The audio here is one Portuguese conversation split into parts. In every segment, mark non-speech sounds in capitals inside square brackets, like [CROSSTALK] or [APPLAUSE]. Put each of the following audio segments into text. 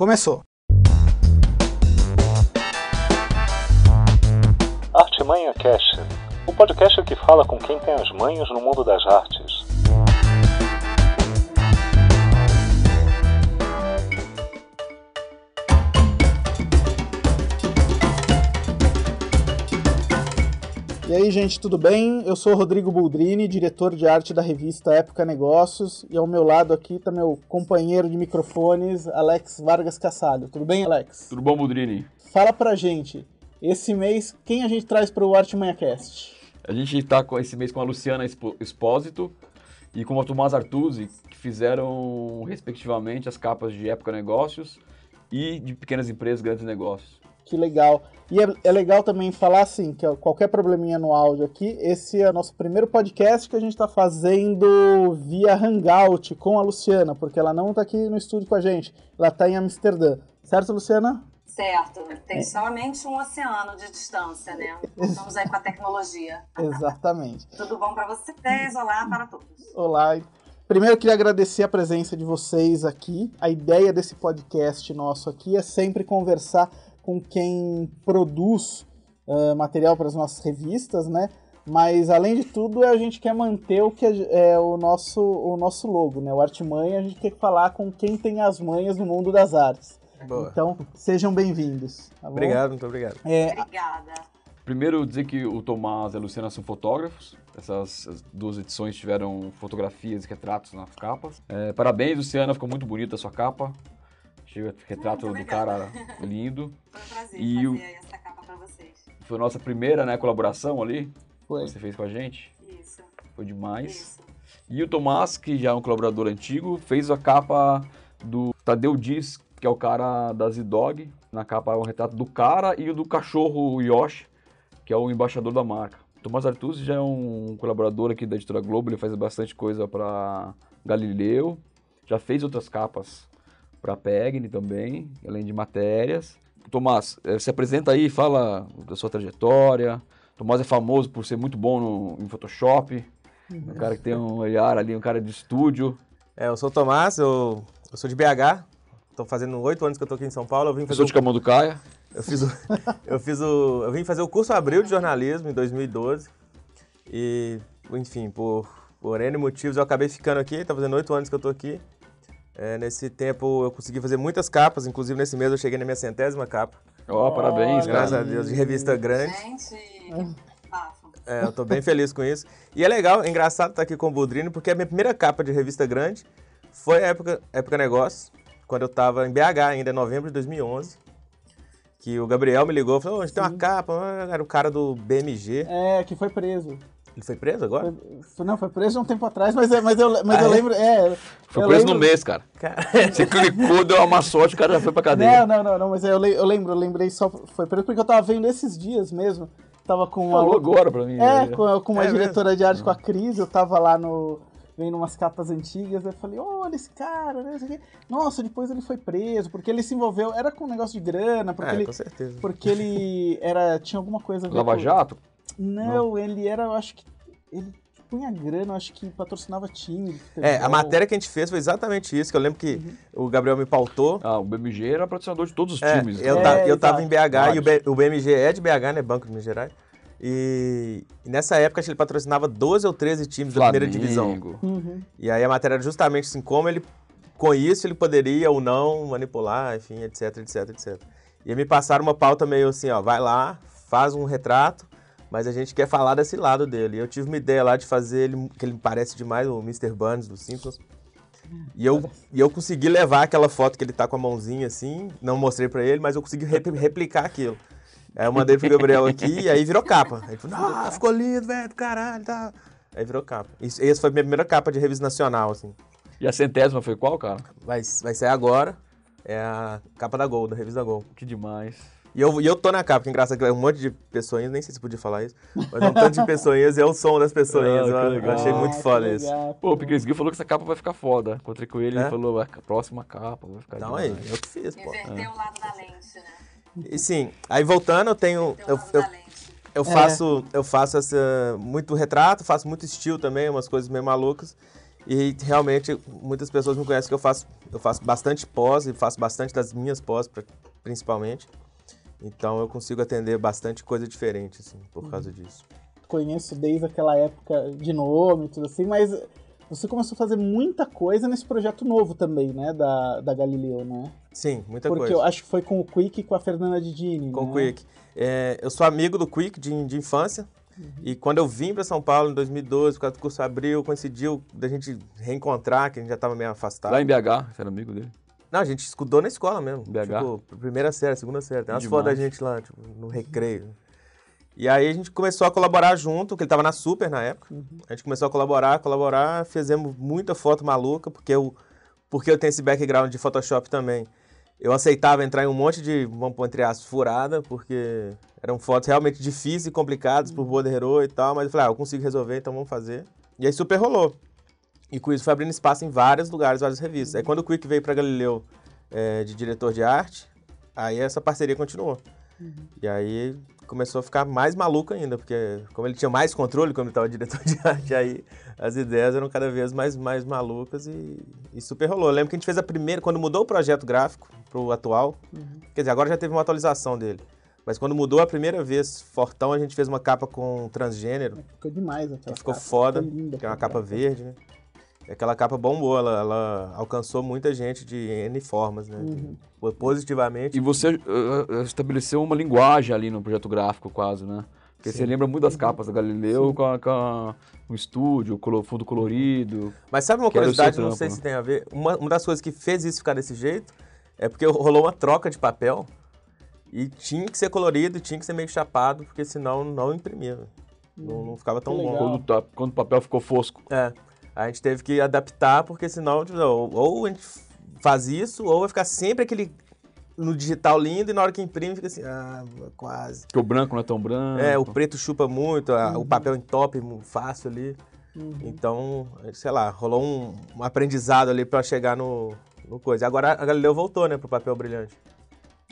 Começou! Artimanha Cast, o podcast que fala com quem tem as manhas no mundo das artes. E aí, gente, tudo bem? Eu sou Rodrigo Buldrini, diretor de arte da revista Época Negócios, e ao meu lado aqui está meu companheiro de microfones, Alex Vargas Cassalho. Tudo bem, Alex? Tudo bom, Buldrini? Fala pra gente, esse mês, quem a gente traz para o Arte Cast? A gente está esse mês com a Luciana Espósito e com o Tomás Artuzzi, que fizeram, respectivamente, as capas de Época Negócios e de Pequenas Empresas, Grandes Negócios. Que legal. E é, é, legal também falar assim, que qualquer probleminha no áudio aqui, esse é o nosso primeiro podcast que a gente está fazendo via Hangout com a Luciana, porque ela não está aqui no estúdio com a gente, ela está em Amsterdã. Certo, Luciana? Certo. Tem é. somente um oceano de distância, né? [LAUGHS] Estamos aí com a tecnologia. Exatamente. Tudo bom para vocês? Olá para todos. Olá. Primeiro, eu queria agradecer a presença de vocês aqui. A ideia desse podcast nosso aqui é sempre conversar com quem produz uh, material para as nossas revistas, né? Mas além de tudo, a gente quer manter o que é, é o nosso o nosso logo, né? O Artimanha, a gente quer falar com quem tem as manhas no mundo das artes. Boa. Então, sejam bem-vindos. Tá obrigado, muito obrigado. É, Obrigada. Primeiro, dizer que o Tomás e a Luciana são fotógrafos. Essas duas edições tiveram fotografias e retratos nas capas. É, parabéns, Luciana, ficou muito bonita a sua capa. Chega retrato Muito do cara [LAUGHS] lindo. Foi um prazer e fazer o... essa capa pra vocês. Foi a nossa primeira né, colaboração ali. Foi. Que você fez com a gente. Isso. Foi demais. Isso. E o Tomás, que já é um colaborador antigo, fez a capa do Tadeu Diz, que é o cara da Z-Dog. Na capa é um retrato do cara e o do cachorro Yoshi, que é o embaixador da marca. O Tomás Artuzzi já é um colaborador aqui da Editora Globo, ele faz bastante coisa para Galileu. Já fez outras capas para a PEGNI também, além de matérias. Tomás, eh, se apresenta aí, fala da sua trajetória. Tomás é famoso por ser muito bom no, em Photoshop, um cara que tem um olhar ali, um cara de estúdio. É, eu sou o Tomás, eu, eu sou de BH, estou fazendo oito anos que eu estou aqui em São Paulo. Eu vim fazer eu sou de Camão do Caia. Eu fiz o, eu fiz o, eu vim fazer o curso Abril de jornalismo em 2012 e, enfim, por por N motivos eu acabei ficando aqui. Está fazendo oito anos que eu estou aqui. É, nesse tempo eu consegui fazer muitas capas, inclusive nesse mês eu cheguei na minha centésima capa. Ó, oh, parabéns, Graças a Deus, de revista grande. Gente, é, eu tô bem feliz com isso. E é legal, é engraçado estar aqui com o Budrino, porque a minha primeira capa de revista grande foi a época, época Negócio, quando eu tava em BH ainda, em novembro de 2011. Que o Gabriel me ligou e falou: onde tem uma capa? Era o cara do BMG. É, que foi preso. Ele foi preso agora? Foi, não, foi preso há um tempo atrás, mas, é, mas, eu, mas ah, eu é? lembro. É, foi preso lembro... no mês, cara. cara. Você clicou, deu uma sorte, o cara já foi pra cadeia. Não, não, não, não mas eu, eu lembro, eu lembrei só. Foi preso porque eu tava vendo esses dias mesmo. Tava com uma. Falou agora pra mim. É, com, com uma é diretora mesmo? de arte, com a Cris, eu tava lá no. Vendo umas capas antigas, eu falei, olha esse cara, né? Nossa, depois ele foi preso, porque ele se envolveu, era com um negócio de grana, porque é, ele. Com certeza. Porque ele era. Tinha alguma coisa. Lava Jato? Não, não, ele era, eu acho que. Ele punha grana, acho que patrocinava time. É, a matéria que a gente fez foi exatamente isso, que eu lembro que uhum. o Gabriel me pautou. Ah, o BMG era patrocinador de todos os é, times. Eu, né? é, eu tava em BH e o, B, o, BMG é de BH, né? Banco de Minas Gerais. E, e nessa época ele patrocinava 12 ou 13 times Flamengo. da primeira divisão. Uhum. E aí a matéria era justamente assim, como ele, com isso, ele poderia ou não manipular, enfim, etc, etc, etc. E aí me passaram uma pauta meio assim, ó, vai lá, faz um retrato, mas a gente quer falar desse lado dele. Eu tive uma ideia lá de fazer ele, que ele parece demais o Mr. Burns dos Simpsons. E eu, e eu consegui levar aquela foto que ele tá com a mãozinha assim, não mostrei para ele, mas eu consegui replicar aquilo. Aí eu mandei pro Gabriel aqui e aí virou capa. Aí ele falou, ah, ficou lindo, velho, caralho, tá. Aí virou capa. Isso, essa foi a minha primeira capa de revista nacional, assim. E a centésima foi qual, cara? Vai, vai ser agora. É a capa da Gol, da revista Gol. Que demais. E eu, e eu tô na capa, que engraçado que é um monte de pessoinhas, nem sei se podia falar isso, mas um tanto de pessoinhas e é o som das pessoinhas. Ah, eu, eu, achei muito ah, foda isso. Pô, o Piquet falou que essa capa vai ficar foda. Encontrei com ele e é? ele falou, a próxima capa vai ficar Não, aí, eu que fiz, pô. Inverter é. o lado da lente, né? E sim, aí voltando, eu tenho. Eu, eu, eu, faço, é. eu faço essa, muito retrato, faço muito estilo também, umas coisas meio malucas. E realmente muitas pessoas me conhecem que eu faço, eu faço bastante pós e faço bastante das minhas pós, principalmente. Então eu consigo atender bastante coisa diferente, assim, por causa disso. Conheço desde aquela época de nome e tudo assim, mas você começou a fazer muita coisa nesse projeto novo também, né? Da, da Galileu, né? Sim, muita Porque coisa. eu acho que foi com o Quick e com a Fernanda Didini, Com né? o Quick. É, eu sou amigo do Quick de, de infância. E quando eu vim para São Paulo em 2012, quando o curso abriu, coincidiu da gente reencontrar, que a gente já estava meio afastado. Lá em BH, você era amigo dele? Não, a gente estudou na escola mesmo. BH? Tipo, primeira série, segunda série. Tem umas fotos da gente lá, tipo, no recreio. E aí a gente começou a colaborar junto, que ele tava na Super na época. A gente começou a colaborar, colaborar, fizemos muita foto maluca, porque eu, porque eu tenho esse background de Photoshop também. Eu aceitava entrar em um monte de, vamos pôr entre aspas, furada, porque eram fotos realmente difíceis e complicadas pro borderô e tal, mas eu falei, ah, eu consigo resolver, então vamos fazer. E aí super rolou. E com isso foi abrindo espaço em vários lugares, várias revistas. Aí quando o Quick veio para Galileu é, de diretor de arte, aí essa parceria continuou. E aí começou a ficar mais maluco ainda, porque como ele tinha mais controle quando ele estava [LAUGHS] diretor de arte, aí as ideias eram cada vez mais, mais malucas e, e super rolou. Eu lembro que a gente fez a primeira, quando mudou o projeto gráfico pro atual, quer dizer, agora já teve uma atualização dele. Mas quando mudou a primeira vez, Fortão, a gente fez uma capa com transgênero, Ficou demais aquela ficou capa. foda, Ficou linda que é uma capa verde, né? Aquela capa bombou, ela, ela alcançou muita gente de N formas, né? Uhum. Positivamente. E você uh, estabeleceu uma linguagem ali no projeto gráfico, quase, né? Porque Sim. você lembra muito das capas da Galileu com, a, com a- o estúdio, colo- fundo colorido. Mas sabe uma curiosidade, não trampo, sei né? se tem a ver, uma, uma das coisas que fez isso ficar desse jeito é porque rolou uma troca de papel e tinha que ser colorido, tinha que ser meio chapado, porque senão não imprimia. velho. Não, não ficava tão bom. Quando, quando o papel ficou fosco. É, a gente teve que adaptar, porque senão, tipo, ou, ou a gente faz isso, ou vai ficar sempre aquele no digital lindo e na hora que imprime fica assim, ah, quase. Porque o branco não é tão branco. É, o preto chupa muito, a- o papel entope fácil ali. Uhum. Então, sei lá, rolou um, um aprendizado ali pra chegar no, no coisa. Agora a Galileu voltou, né, pro papel brilhante.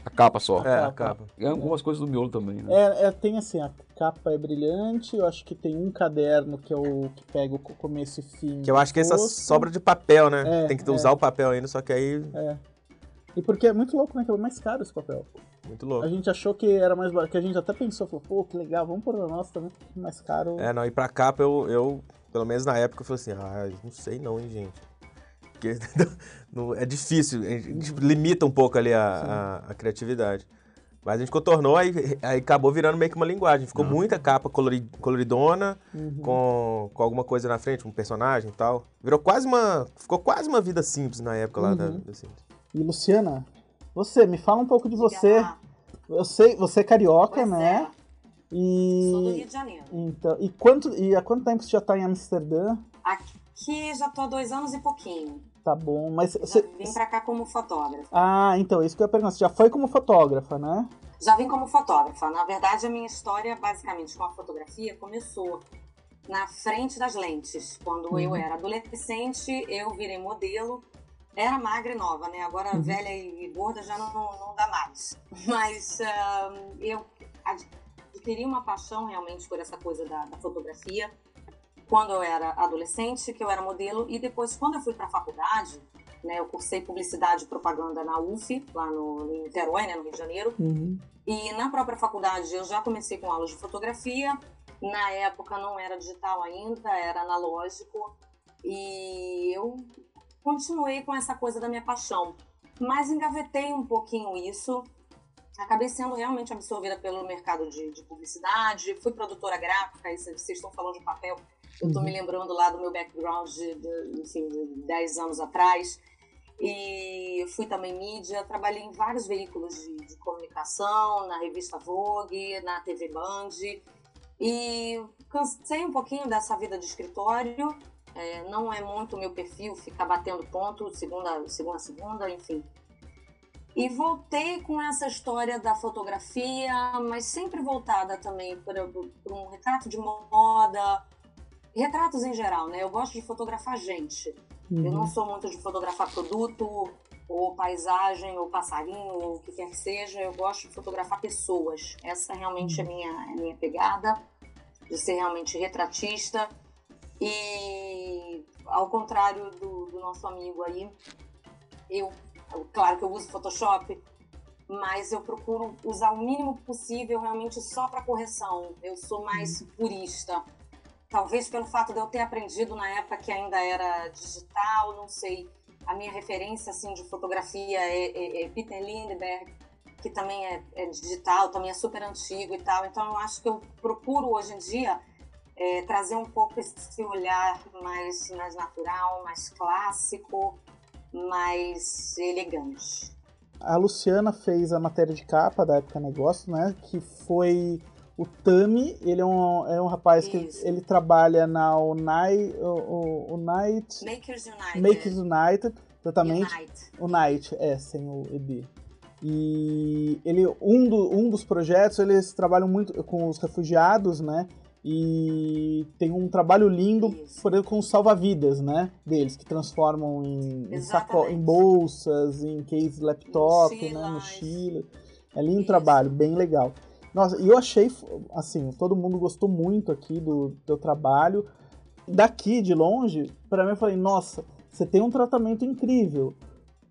A capa só. É, a capa. E algumas coisas do miolo também, né? É, é, tem assim, a capa é brilhante, eu acho que tem um caderno que é o que pega o co- começo e fim. Que eu acho que essa rosto. sobra de papel, né? É, Tem que é. usar o papel ainda, só que aí, E porque é muito louco, né? Que é mais caro esse papel. muito louco. A gente achou que era mais barato, que a gente até pensou, falou, pô, que legal, vamos pôr na nossa também, mais caro. É, não, e pra capa eu, eu, pelo menos na época, eu falei assim, ah, não sei não, hein, gente. Porque [LAUGHS] não- é difícil, a gente limita um pouco ali a, a, a criatividade. Mas a gente contornou, aí, aí acabou virando meio que uma linguagem. Ficou muita capa colori- coloridona, Uhum. com, com alguma coisa na frente, um personagem e tal. Virou quase uma. Ficou quase uma vida simples na época lá da, Uhum. da Simples. E Luciana, você, me fala um pouco de você. Eu sei, você é carioca, Pois né? é, sou do E. Rio de Janeiro. Então, e, quanto, e há quanto tempo você já tá em Amsterdã? Aqui já tô há dois anos e pouquinho. Tá bom, mas você. vim pra cá como fotógrafa. Ah, então, isso que eu ia perguntar. Você já foi como fotógrafa, né? Já vim como fotógrafa. Na verdade, a minha história, basicamente, com a fotografia, começou na frente das lentes. Quando eu Uhum. era adolescente, eu virei modelo. Era magra e nova, né? Agora Uhum. velha e gorda já não, não dá mais. Mas ah, eu adquiri uma paixão realmente por essa coisa da, da fotografia quando eu era adolescente, que eu era modelo, e depois, quando eu fui para a faculdade, né, eu cursei publicidade e propaganda na UF, lá no, em Niterói, né, no Rio de Janeiro, Uhum. e na própria faculdade eu já comecei com aulas de fotografia. Na época não era digital ainda, era analógico. E eu continuei com essa coisa da minha paixão. Mas engavetei um pouquinho isso. Acabei sendo realmente absorvida pelo mercado de, de publicidade. Fui produtora gráfica, aí vocês estão falando de papel. Eu tô me lembrando lá do meu background de, de, enfim, de 10 anos atrás. E fui também mídia, trabalhei em vários veículos de, de comunicação, na revista Vogue, na TV Band. E cansei um pouquinho dessa vida de escritório. É, não é muito o meu perfil ficar batendo ponto segunda, segunda, segunda, enfim. E voltei com essa história da fotografia, mas sempre voltada também para um retrato de moda, retratos em geral, né? Eu gosto de fotografar gente. Eu não Uhum. sou muito de fotografar produto, ou paisagem, ou passarinho, ou o que quer que seja. Eu gosto de fotografar pessoas. Essa realmente é a minha, é a minha pegada, de ser realmente retratista. E ao contrário do, do nosso amigo aí, eu, claro que eu uso Photoshop, mas eu procuro usar o mínimo possível realmente só para correção. Eu sou mais purista. Talvez pelo fato de eu ter aprendido na época que ainda era digital, não sei. A minha referência assim de fotografia é, é, é Peter Lindbergh, que também é, é, digital, também é super antigo e tal. Então eu acho que eu procuro hoje em dia é, trazer um pouco esse olhar mais, mais natural, mais clássico, mais elegante. A Luciana fez a matéria de capa da Época Negócio, né? Que foi o Tami. Ele é um, é um rapaz Isso. que ele trabalha na Unite, Unite Makers United. Makers United, exatamente. Unite. Unite, é, sem o ED. E ele, um, do, um dos projetos, eles trabalham muito com os refugiados, né? E tem um trabalho lindo por exemplo, com os salva-vidas, né? Deles, que transformam em, em, saco, em bolsas, em case laptop, Mochilas. né? Mochila. É lindo Isso. trabalho, bem legal. Nossa, e eu achei, assim, todo mundo gostou muito aqui do teu trabalho. Daqui, de longe, para mim eu falei, nossa, você tem um tratamento incrível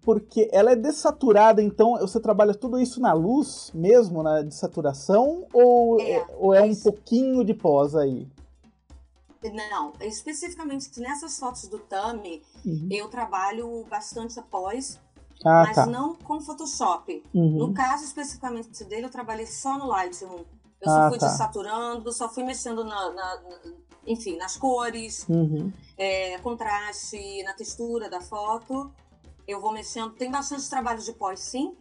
porque ela é dessaturada, então você trabalha tudo isso na luz mesmo, na dessaturação, ou é, ou é um pouquinho de pós aí? Não, especificamente nessas fotos do Tami, uhum. eu trabalho bastante após, ah, mas tá. não com Photoshop. Uhum. No caso especificamente dele, eu trabalhei só no Lightroom. Eu ah, só fui tá. desaturando, só fui mexendo na, na, enfim, nas cores, uhum. é, contraste, na textura da foto eu vou mexendo. Tem bastante trabalho de pós, sim,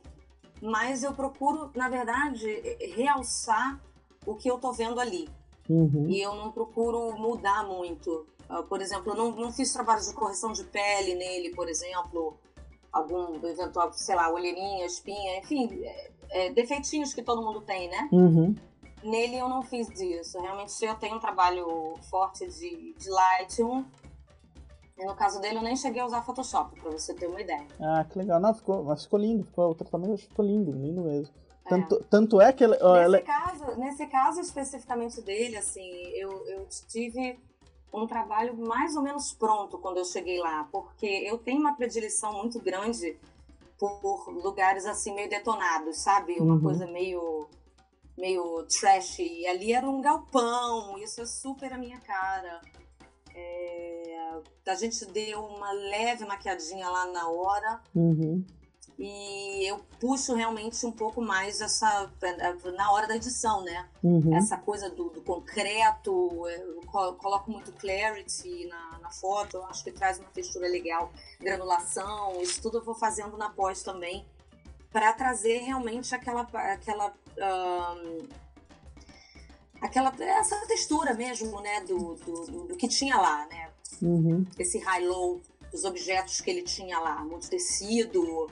mas eu procuro, na verdade, realçar o que eu tô vendo ali. Uhum. E eu não procuro mudar muito. Uh, por exemplo, eu não, não fiz trabalho de correção de pele nele, por exemplo, algum eventual, sei lá, olheirinha, espinha, enfim, é, é, defeitinhos que todo mundo tem, né? Uhum. Nele eu não fiz isso. Realmente eu tenho um trabalho forte de, de Lightroom e no caso dele, eu nem cheguei a usar Photoshop, pra você ter uma ideia. Ah, que legal. Não, ficou, mas ficou lindo. Ficou, o tratamento ficou lindo, lindo mesmo. É. Tanto, tanto é que ela, nesse, ela... Caso, nesse caso especificamente dele, assim, eu, eu tive um trabalho mais ou menos pronto quando eu cheguei lá, porque eu tenho uma predileção muito grande por lugares assim meio detonados, sabe? Uma uhum. coisa meio meio trash. E ali era um galpão, isso é super a minha cara. É, a gente deu uma leve maquiadinha lá na hora. Uhum. E eu puxo realmente um pouco mais essa. na hora da edição, né? Uhum. Essa coisa do, do concreto, eu coloco muito clarity na, na foto, acho que traz uma textura legal, granulação, isso tudo eu vou fazendo na pós também, para trazer realmente aquela. aquela um, aquela essa textura mesmo, né, do, do, do que tinha lá, né? Uhum. Esse high-low dos objetos que ele tinha lá, muito tecido,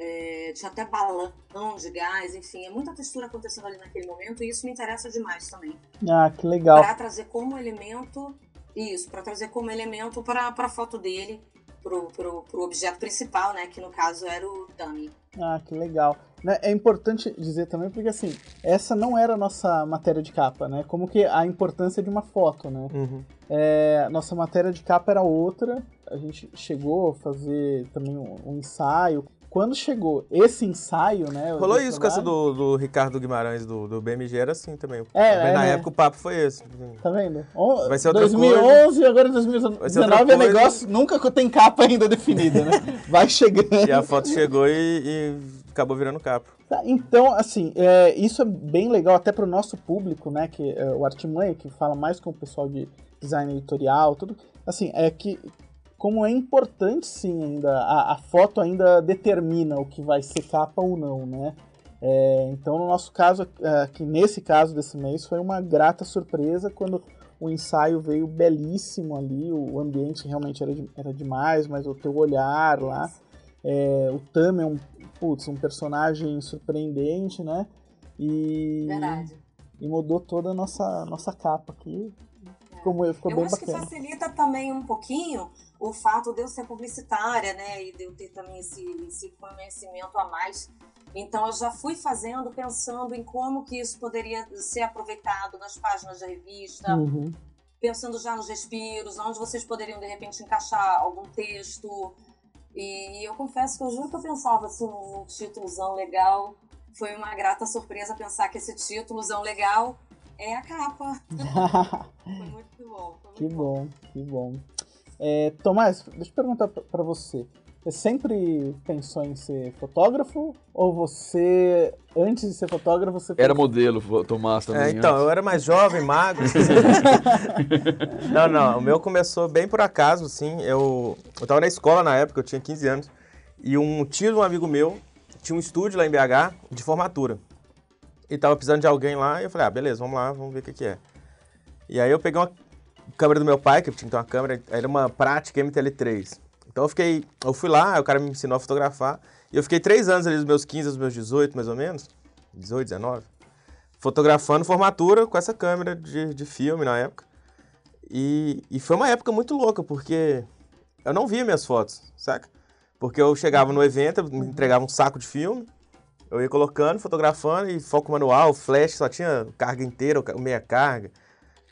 é, tinha até balão de gás, enfim, é muita textura acontecendo ali naquele momento e isso me interessa demais também. Ah, que legal. Para trazer como elemento, isso, para trazer como elemento para a foto dele, pro, pro, pro objeto principal, né, que no caso era o dummy. Ah, que legal. Né, é importante dizer também porque assim, essa não era a nossa matéria de capa, né? Como que a importância de uma foto, né? Uhum. É, nossa matéria de capa era outra. A gente chegou a fazer também um, um ensaio quando chegou esse ensaio, né? Rolou isso trabalho, com essa do, do, Ricardo Guimarães, do, do BMG, era assim também. É, é Na né? época o papo foi esse. Tá vendo? Vai ser outra 2011 coisa. agora 2019 é negócio, nunca tem capa ainda definida, né? [LAUGHS] Vai chegando. E a foto chegou e, e acabou virando capa. Tá, então, assim, é, isso é bem legal até para o nosso público, né? Que é, o Artmãe, que fala mais com o pessoal de design editorial, tudo. Assim, é que como é importante sim ainda, a, a, foto ainda determina o que vai ser capa ou não, né? É, então no nosso caso, aqui nesse caso desse mês, foi uma grata surpresa quando o ensaio veio belíssimo ali, o ambiente realmente era, de, era demais, mas o teu olhar lá, é, o Tam é um, putz, um personagem surpreendente, né? E, Verdade. E mudou toda a nossa, nossa capa aqui. Ficou, ficou eu bem acho bacana. que facilita também um pouquinho o fato de eu ser publicitária, né, e de eu ter também esse, esse conhecimento a mais. Então eu já fui fazendo pensando em como que isso poderia ser aproveitado nas páginas da revista, uhum. pensando já nos respiros, onde vocês poderiam de repente encaixar algum texto. E eu confesso que eu juro que eu pensava assim num títulozão legal. Foi uma grata surpresa pensar que esse títulozão legal é a capa. [LAUGHS] foi muito bom. Foi muito que bom, que bom. É, Tomás, deixa eu perguntar para você. Você sempre pensou em ser fotógrafo? Ou você, antes de ser fotógrafo, você... Era modelo, Tomás, também. É, então, antes. eu era mais jovem, magro. [LAUGHS] não, não, o meu começou bem por acaso, assim. Eu, eu tava na escola na época, eu tinha 15 anos. E um tio de um amigo meu tinha um estúdio lá em BH de formatura. E tava precisando de alguém lá, e eu falei, ah, beleza, vamos lá, vamos ver o que que é. E aí eu peguei uma câmera do meu pai, que tinha ter uma câmera, era uma prática MTL3. Então eu fiquei, eu fui lá, o cara me ensinou a fotografar, e eu fiquei três anos ali, dos meus 15 aos meus 18, mais ou menos, 18, 19, fotografando formatura com essa câmera de, de filme na época. E, e foi uma época muito louca, porque eu não via minhas fotos, saca? Porque eu chegava no evento, me entregava um saco de filme, eu ia colocando, fotografando, e foco manual, flash, só tinha carga inteira, meia carga.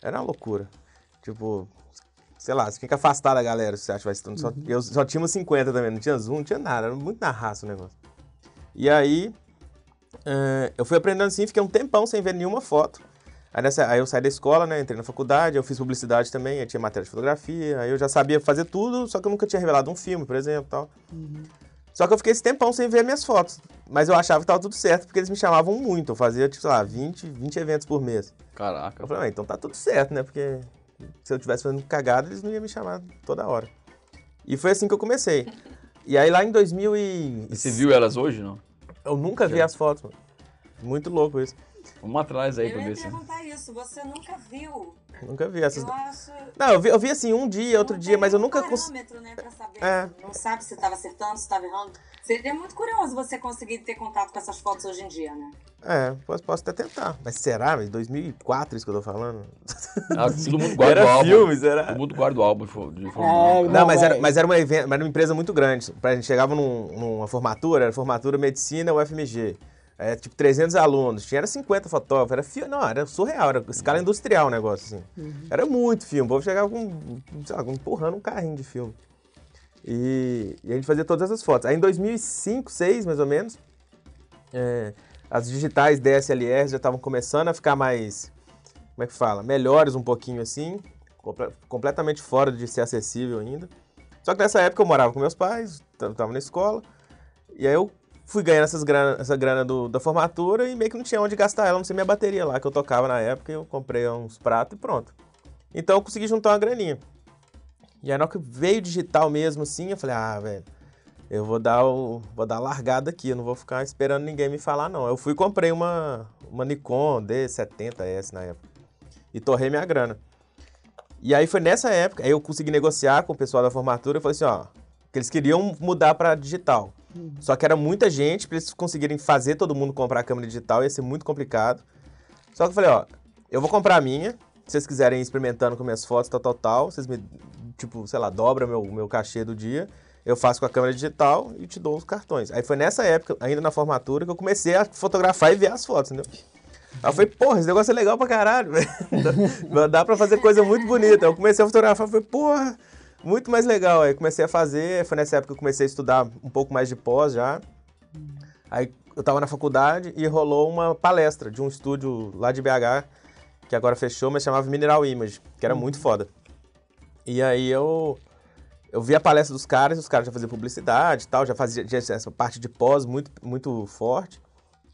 Era uma loucura. Tipo, sei lá, você fica afastado da galera se você acha que vai estando. Só, eu só tinha uns 50 também, não tinha zoom, não tinha nada, era muito na raça o negócio. E aí, uh, eu fui aprendendo assim, fiquei um tempão sem ver nenhuma foto. Aí, nessa, aí eu saí da escola, né, entrei na faculdade, eu fiz publicidade também, aí tinha matéria de fotografia, aí eu já sabia fazer tudo, só que eu nunca tinha revelado um filme, por exemplo, tal. Uhum. Só que eu fiquei esse tempão sem ver minhas fotos. Mas eu achava que tava tudo certo, porque eles me chamavam muito. Eu fazia, tipo, sei lá, 20, 20 eventos por mês. Caraca. Eu falei, ah, então tá tudo certo, né? Porque se eu tivesse fazendo cagada, eles não iam me chamar toda hora. E foi assim que eu comecei. E aí lá em 2000 e... E você viu elas hoje, não? Eu nunca vi as fotos, mano. Muito louco isso. Vamos atrás aí Eu pra ia ver se... perguntar isso, você nunca viu? Nunca vi essas... Eu acho... Não, eu vi, eu vi assim um dia, outro Não dia, tem mas eu nunca consegui... parâmetro, né, pra saber. É. Não sabe se estava acertando, se estava errando. Seria muito curioso você conseguir ter contato com essas fotos hoje em dia, né? É, posso, posso até tentar. Mas será? Mas 2004 isso que eu tô falando? Ah, [LAUGHS] todo mundo guarda o Era álbum. filme, será? Todo mundo guarda o álbum de É. Não, Não, mas, é- era, mas era uma, evento, mas era uma empresa muito grande. Pra gente chegava num- numa formatura, era formatura medicina UFMG. É, tipo, 300 alunos. Tinha era 50 fotógrafos. Era filme, não, era surreal, era escala industrial o negócio, assim. Era muito filme. O povo chegava com, sei lá, empurrando um carrinho de filme. E, e a gente fazia todas essas fotos. Aí em 2005, 2006, mais ou menos, é, as digitais DSLR já estavam começando a ficar mais, como é que fala, melhores um pouquinho assim, comple- completamente fora de ser acessível ainda. Só que nessa época eu morava com meus pais, estava na escola, e aí eu fui ganhando essas grana, essa grana do- da formatura e meio que não tinha onde gastar ela, não sei minha bateria lá que eu tocava na época, eu comprei uns pratos e pronto. Então eu consegui juntar uma graninha. E aí na hora que veio digital mesmo assim, eu falei, ah, velho, eu vou dar o. vou dar largada aqui, eu não vou ficar esperando ninguém me falar, não. Eu fui e comprei uma, uma Nikon D70S na época. E torrei minha grana. E aí foi nessa época, aí eu consegui negociar com o pessoal da formatura, eu falei assim, ó, que eles queriam mudar para digital. Só que era muita gente, para eles conseguirem fazer todo mundo comprar a câmera digital, ia ser muito complicado. Só que eu falei, ó, eu vou comprar a minha, se vocês quiserem ir experimentando com minhas fotos, tal, tal, tal, vocês me, tipo, sei lá, dobra meu, meu cachê do dia, eu faço com a câmera digital e te dou os cartões. Aí foi nessa época, ainda na formatura, que eu comecei a fotografar e ver as fotos, entendeu? Aí eu falei, porra, esse negócio é legal pra caralho, [LAUGHS] velho. Dá- pra fazer coisa muito bonita. Eu comecei a fotografar falei, porra, muito mais legal. Aí comecei a fazer, foi nessa época que eu comecei a estudar um pouco mais de pós já. Aí eu tava na faculdade e rolou uma palestra de um estúdio lá de BH, que agora fechou, mas chamava Mineral Image, que era muito foda. E aí eu eu vi a palestra dos caras, os caras já faziam publicidade e tal, já fazia já essa parte de pós muito, muito forte.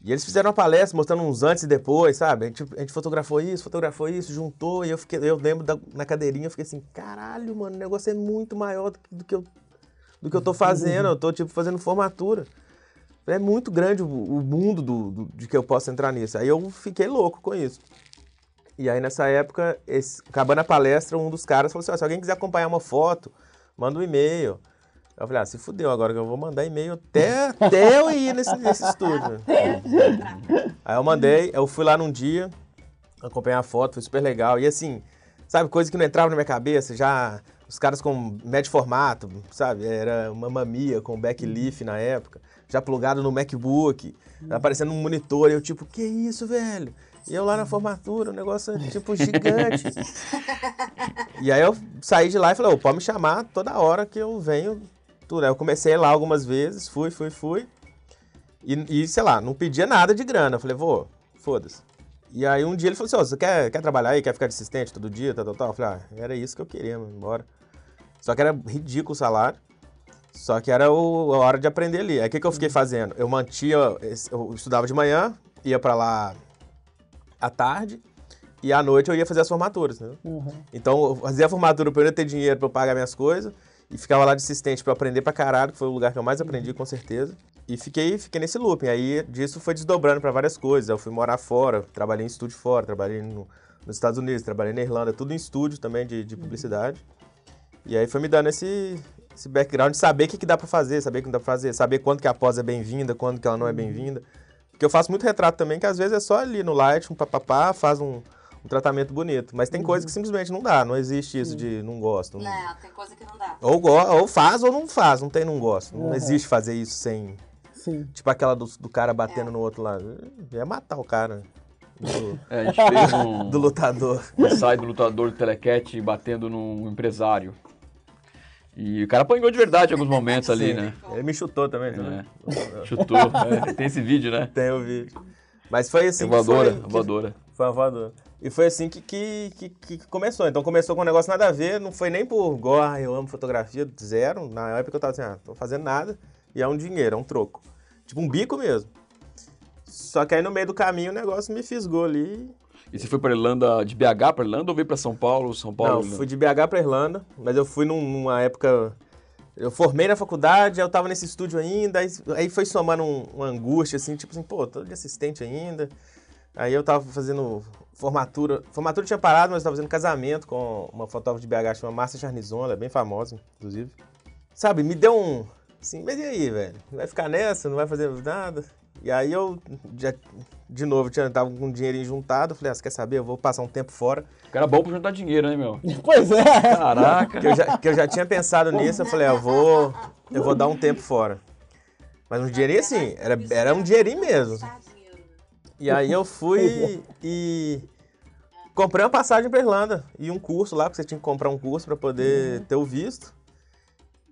E eles fizeram uma palestra mostrando uns antes e depois, sabe? A gente, a gente fotografou isso, fotografou isso, juntou, e eu fiquei, eu lembro da- na cadeirinha, eu fiquei assim, caralho, mano, o negócio é muito maior do, que- do que eu, do que eu tô fazendo, eu tô, tipo, fazendo formatura. É muito grande o, o mundo do, do- de que eu posso entrar nisso. Aí eu fiquei louco com isso. E aí, nessa época, esse- acabando a palestra, um dos caras falou assim, ó, se alguém quiser acompanhar uma foto, manda um e-mail. Eu falei, ah, se fudeu agora que eu vou mandar e-mail até, até eu ir nesse, nesse estúdio. [LAUGHS] Aí eu mandei, eu fui lá num dia, acompanhar a foto, foi super legal. E assim, sabe, coisa que não entrava na minha cabeça, já os caras com médio formato, sabe? Era uma mamia com backleaf na época. já plugado no MacBook, aparecendo um monitor, e eu tipo, que isso, velho? E eu lá na formatura, um negócio tipo gigante. [LAUGHS] e aí eu saí de lá e falei, ô, pode me chamar toda hora que eu venho. Tudo. Aí eu comecei lá algumas vezes, fui, fui, fui. E, e sei lá, não pedia nada de grana. Eu falei, vou, foda-se. E aí um dia ele falou assim, ó, você quer, quer trabalhar aí, quer ficar de assistente todo dia, tal, tal, tal? Eu falei, ah, era isso que eu queria, mano, embora. Só que era ridículo o salário. Só que era o, a hora de aprender ali. Aí o que, que eu fiquei fazendo? Eu mantinha, eu estudava de manhã, ia para lá à tarde, e à noite eu ia fazer as formaturas, né? Uhum. Então eu fazia a formatura pra eu ter dinheiro pra eu pagar minhas coisas, e ficava lá de assistente eu aprender pra caralho, que foi o lugar que eu mais aprendi, com certeza. E fiquei, fiquei nesse looping. Aí disso foi desdobrando pra várias coisas. Eu fui morar fora, trabalhei em estúdio fora, trabalhei no- nos Estados Unidos, trabalhei na Irlanda, tudo em estúdio também de, de publicidade. E aí foi me dando esse, esse background de saber o que, que dá pra fazer, saber o que não dá pra fazer, saber quando que a pós é bem-vinda, quando que ela não é bem-vinda. Porque eu faço muito retrato também, que às vezes é só ali no light, um papapá, faz um, um tratamento bonito. Mas tem coisa que simplesmente não dá, não existe isso de não gosto. não- Né, tem coisa que não dá. Ou, go- ou faz ou não faz, não tem não gosto. Não Uhum. existe fazer isso sem. Sim. Tipo aquela do, do cara batendo no outro lado. É matar o cara. Do, É, a gente fez [LAUGHS] um, do lutador. um ensaio do lutador do Telecat batendo num empresário. E o cara apanhou de verdade em alguns momentos ali, Sim. né? Ele me chutou também, né? É. Chutou. é, tem esse vídeo, né? Tem o vídeo. Mas foi assim. É que voadora, foi, que- voadora. Foi uma voadora. E foi assim que, que, que, que começou. Então começou com um negócio nada a ver, não foi nem por gor, eu amo fotografia, zero. Na época eu tava assim, ah, tô fazendo nada. E é um dinheiro, é um troco. Tipo um bico mesmo. Só que aí no meio do caminho o negócio me fisgou ali. E você foi pra Irlanda, de BH pra Irlanda ou veio pra São Paulo? São Paulo? Não, Irlanda? fui de BH pra Irlanda, mas eu fui num- numa época. Eu formei na faculdade, aí eu tava nesse estúdio ainda, aí, aí foi somando um- uma angústia, assim, tipo assim, pô, tô de assistente ainda. Aí eu tava fazendo formatura. Formatura tinha parado, mas eu tava fazendo casamento com uma fotógrafa de BH chamada Márcia Charnizon, ela é bem famosa, inclusive. Sabe, me deu um. Assim, mas e aí, velho? Vai ficar nessa? Não vai fazer nada? E aí eu, já, de novo, tinha, tava com um dinheirinho juntado, falei, ah, você quer saber? Eu vou passar um tempo fora. O cara é bom pra juntar dinheiro, né, meu? [LAUGHS] Pois é. Caraca. que eu já, que eu já tinha pensado nisso, eu falei, ah, eu vou, eu vou dar um tempo fora. Mas um dinheirinho assim, era, era um dinheirinho mesmo. Né? E aí eu fui [LAUGHS] e comprei uma passagem pra Irlanda e um curso lá, porque você tinha que comprar um curso pra poder ter o visto.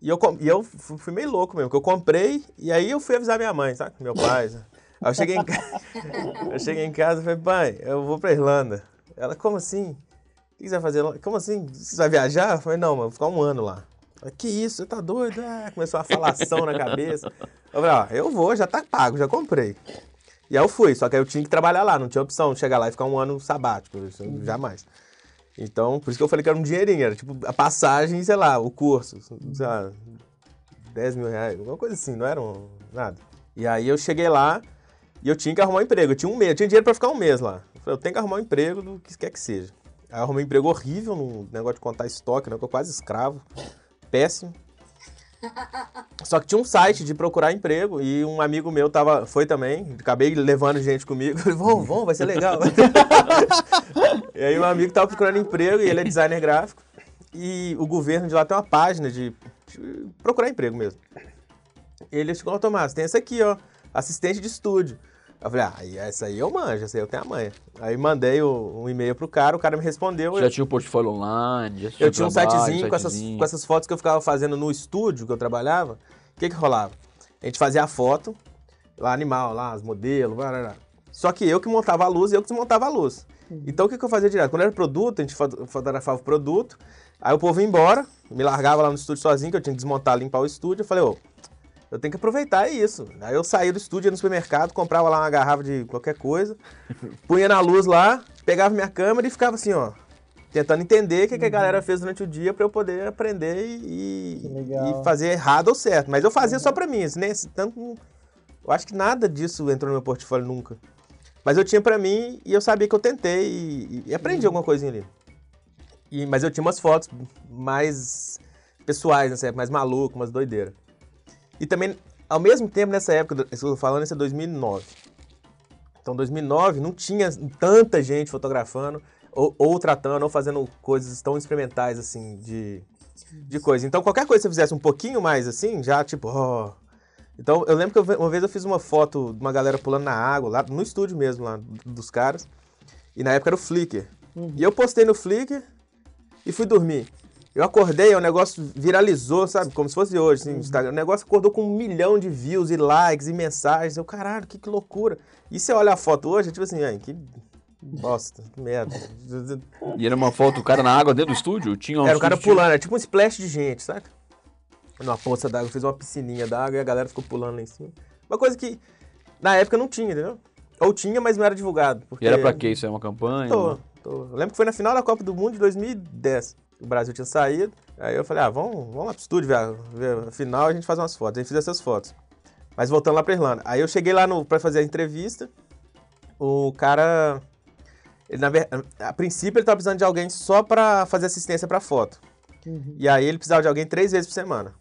E eu, e eu fu- fui meio louco mesmo, porque eu comprei e aí eu fui avisar minha mãe, sabe? Meu pai. sabe? Aí eu cheguei em, ca... [LAUGHS] eu cheguei em casa e falei, pai, eu vou pra Irlanda. Ela, como assim? O que você vai fazer lá? Como assim? Você vai viajar? Eu falei, não, mano, vou ficar um ano lá. Ela, que isso, você tá doido? Ah, começou uma falação na cabeça. Eu falei, ó, eu vou, já tá pago, já comprei. E aí eu fui, só que aí eu tinha que trabalhar lá, não tinha opção de chegar lá e ficar um ano sabático, isso jamais. Então, por isso que eu falei que era um dinheirinho, era tipo a passagem, sei lá, o curso, sei lá, 10 mil reais, alguma coisa assim, não era um- nada. E aí eu cheguei lá e eu tinha que arrumar um emprego, eu tinha um mês, eu tinha dinheiro pra ficar um mês lá. Eu falei, eu tenho que arrumar um emprego do que quer que seja. Aí eu arrumei um emprego horrível, num negócio de contar estoque, né, que eu quase escravo, péssimo. Só que tinha um site de procurar emprego e um amigo meu tava, foi também, acabei levando gente comigo. [LAUGHS] Vamos, vamos, vai ser legal. [LAUGHS] e aí um amigo tava procurando emprego e ele é designer gráfico. E o governo de lá tem uma página de, de procurar emprego mesmo. Ele chegou, Tomás, tem essa aqui, ó, assistente de estúdio. Eu falei, ah, essa aí eu manjo, essa aí eu tenho a manha. Aí mandei o- um e-mail pro cara, o cara me respondeu. Já tinha o portfólio online, já Eu tinha um trabalho, sitezinho com essas, sitezinho. com essas fotos que eu ficava fazendo no estúdio que eu trabalhava. O que que rolava? A gente fazia a foto, lá animal, lá, os modelos, blá, blá, blá. Só que eu que montava a luz e eu que desmontava a luz. Então o que, que eu fazia direto? Quando era produto, a gente foto- fotografava o produto, aí o povo ia embora, me largava lá no estúdio sozinho, que eu tinha que desmontar, limpar o estúdio. Eu falei, ô, eu tenho que aproveitar isso. Aí eu saía do estúdio, ia no supermercado, comprava lá uma garrafa de qualquer coisa, [LAUGHS] punha na luz lá, pegava minha câmera e ficava assim, ó, tentando entender o que, que a galera fez durante o dia pra eu poder aprender e, e fazer errado ou certo. Mas eu fazia só pra mim, assim, nem, tanto, eu acho que nada disso entrou no meu portfólio nunca. Mas eu tinha pra mim e eu sabia que eu tentei e, e aprendi alguma coisinha ali. E- mas eu tinha umas fotos mais pessoais nessa época, mais maluco, umas doideiras. E também, ao mesmo tempo, nessa época, tô falando, isso é 2009. Então, 2009 não tinha tanta gente fotografando, ou, ou tratando, ou fazendo coisas tão experimentais, assim, de, de coisa. Então, qualquer coisa que você fizesse um pouquinho mais assim, já tipo, ó, Então, eu lembro que eu uma vez eu fiz uma foto de uma galera pulando na água, lá no estúdio mesmo, lá dos caras. E na época era o Flickr. E eu postei no Flickr e fui dormir. Eu acordei, o negócio viralizou, sabe? Como se fosse hoje, assim, Instagram. O negócio acordou com um milhão de views e likes e mensagens. Eu, caralho, que, que loucura. E você olha a foto hoje, é tipo assim, ai, que bosta, que merda. E era uma foto do cara na água dentro do estúdio? Tinha um Era o cara pulando, era tipo um splash de gente, saca? Numa poça d'água, fez uma piscininha d'água e a galera ficou pulando lá em cima. Uma coisa que na época não tinha, entendeu? Ou tinha, mas não era divulgado. Porque... E era pra quê? Isso é uma campanha? Tô, tô. Eu lembro que foi na final da Copa do Mundo de 2010. O Brasil tinha saído. Aí eu falei, ah, vamos, vamos lá pro estúdio ver, ver a final e a gente faz umas fotos. A gente fez essas fotos. Mas voltando lá pra Irlanda. Aí eu cheguei lá no, pra fazer a entrevista. O cara. Ele, na a princípio ele tava precisando de alguém só pra fazer assistência pra foto. E aí ele precisava de alguém três vezes por semana.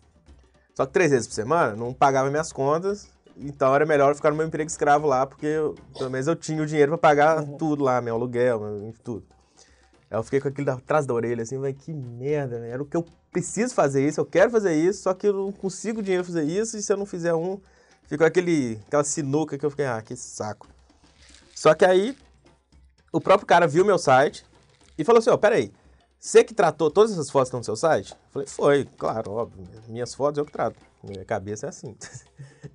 Só que três vezes por semana não pagava minhas contas. Então era melhor eu ficar no meu emprego escravo lá, porque eu- pelo menos eu tinha o dinheiro pra pagar tudo lá, meu aluguel, tudo. Eu fiquei com aquilo atrás da orelha, assim, vai que merda? Era o que eu preciso fazer isso, eu quero fazer isso, só que eu não consigo dinheiro fazer isso, e se eu não fizer um, ficou aquele, aquela sinuca que eu fiquei, ah, que saco. Só que aí, o próprio cara viu meu site e falou assim, ó, peraí, você que tratou todas essas fotos que estão no seu site? Eu falei, foi, claro, óbvio, minhas fotos eu que trato, minha cabeça é assim. [LAUGHS]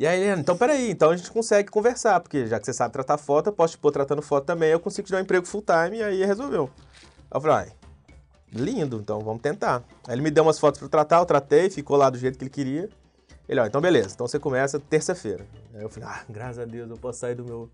E aí, ele, então peraí, então a gente consegue conversar, porque já que você sabe tratar foto, eu posso te pôr tratando foto também, eu consigo te dar um emprego full time, e aí resolveu. Aí eu falei, ai, lindo, então vamos tentar. Aí ele me deu umas fotos eu tratar, eu tratei, ficou lá do jeito que ele queria. Ele, ó, então beleza, então você começa terça-feira. Aí eu falei, ah, graças a Deus, eu posso sair do meu,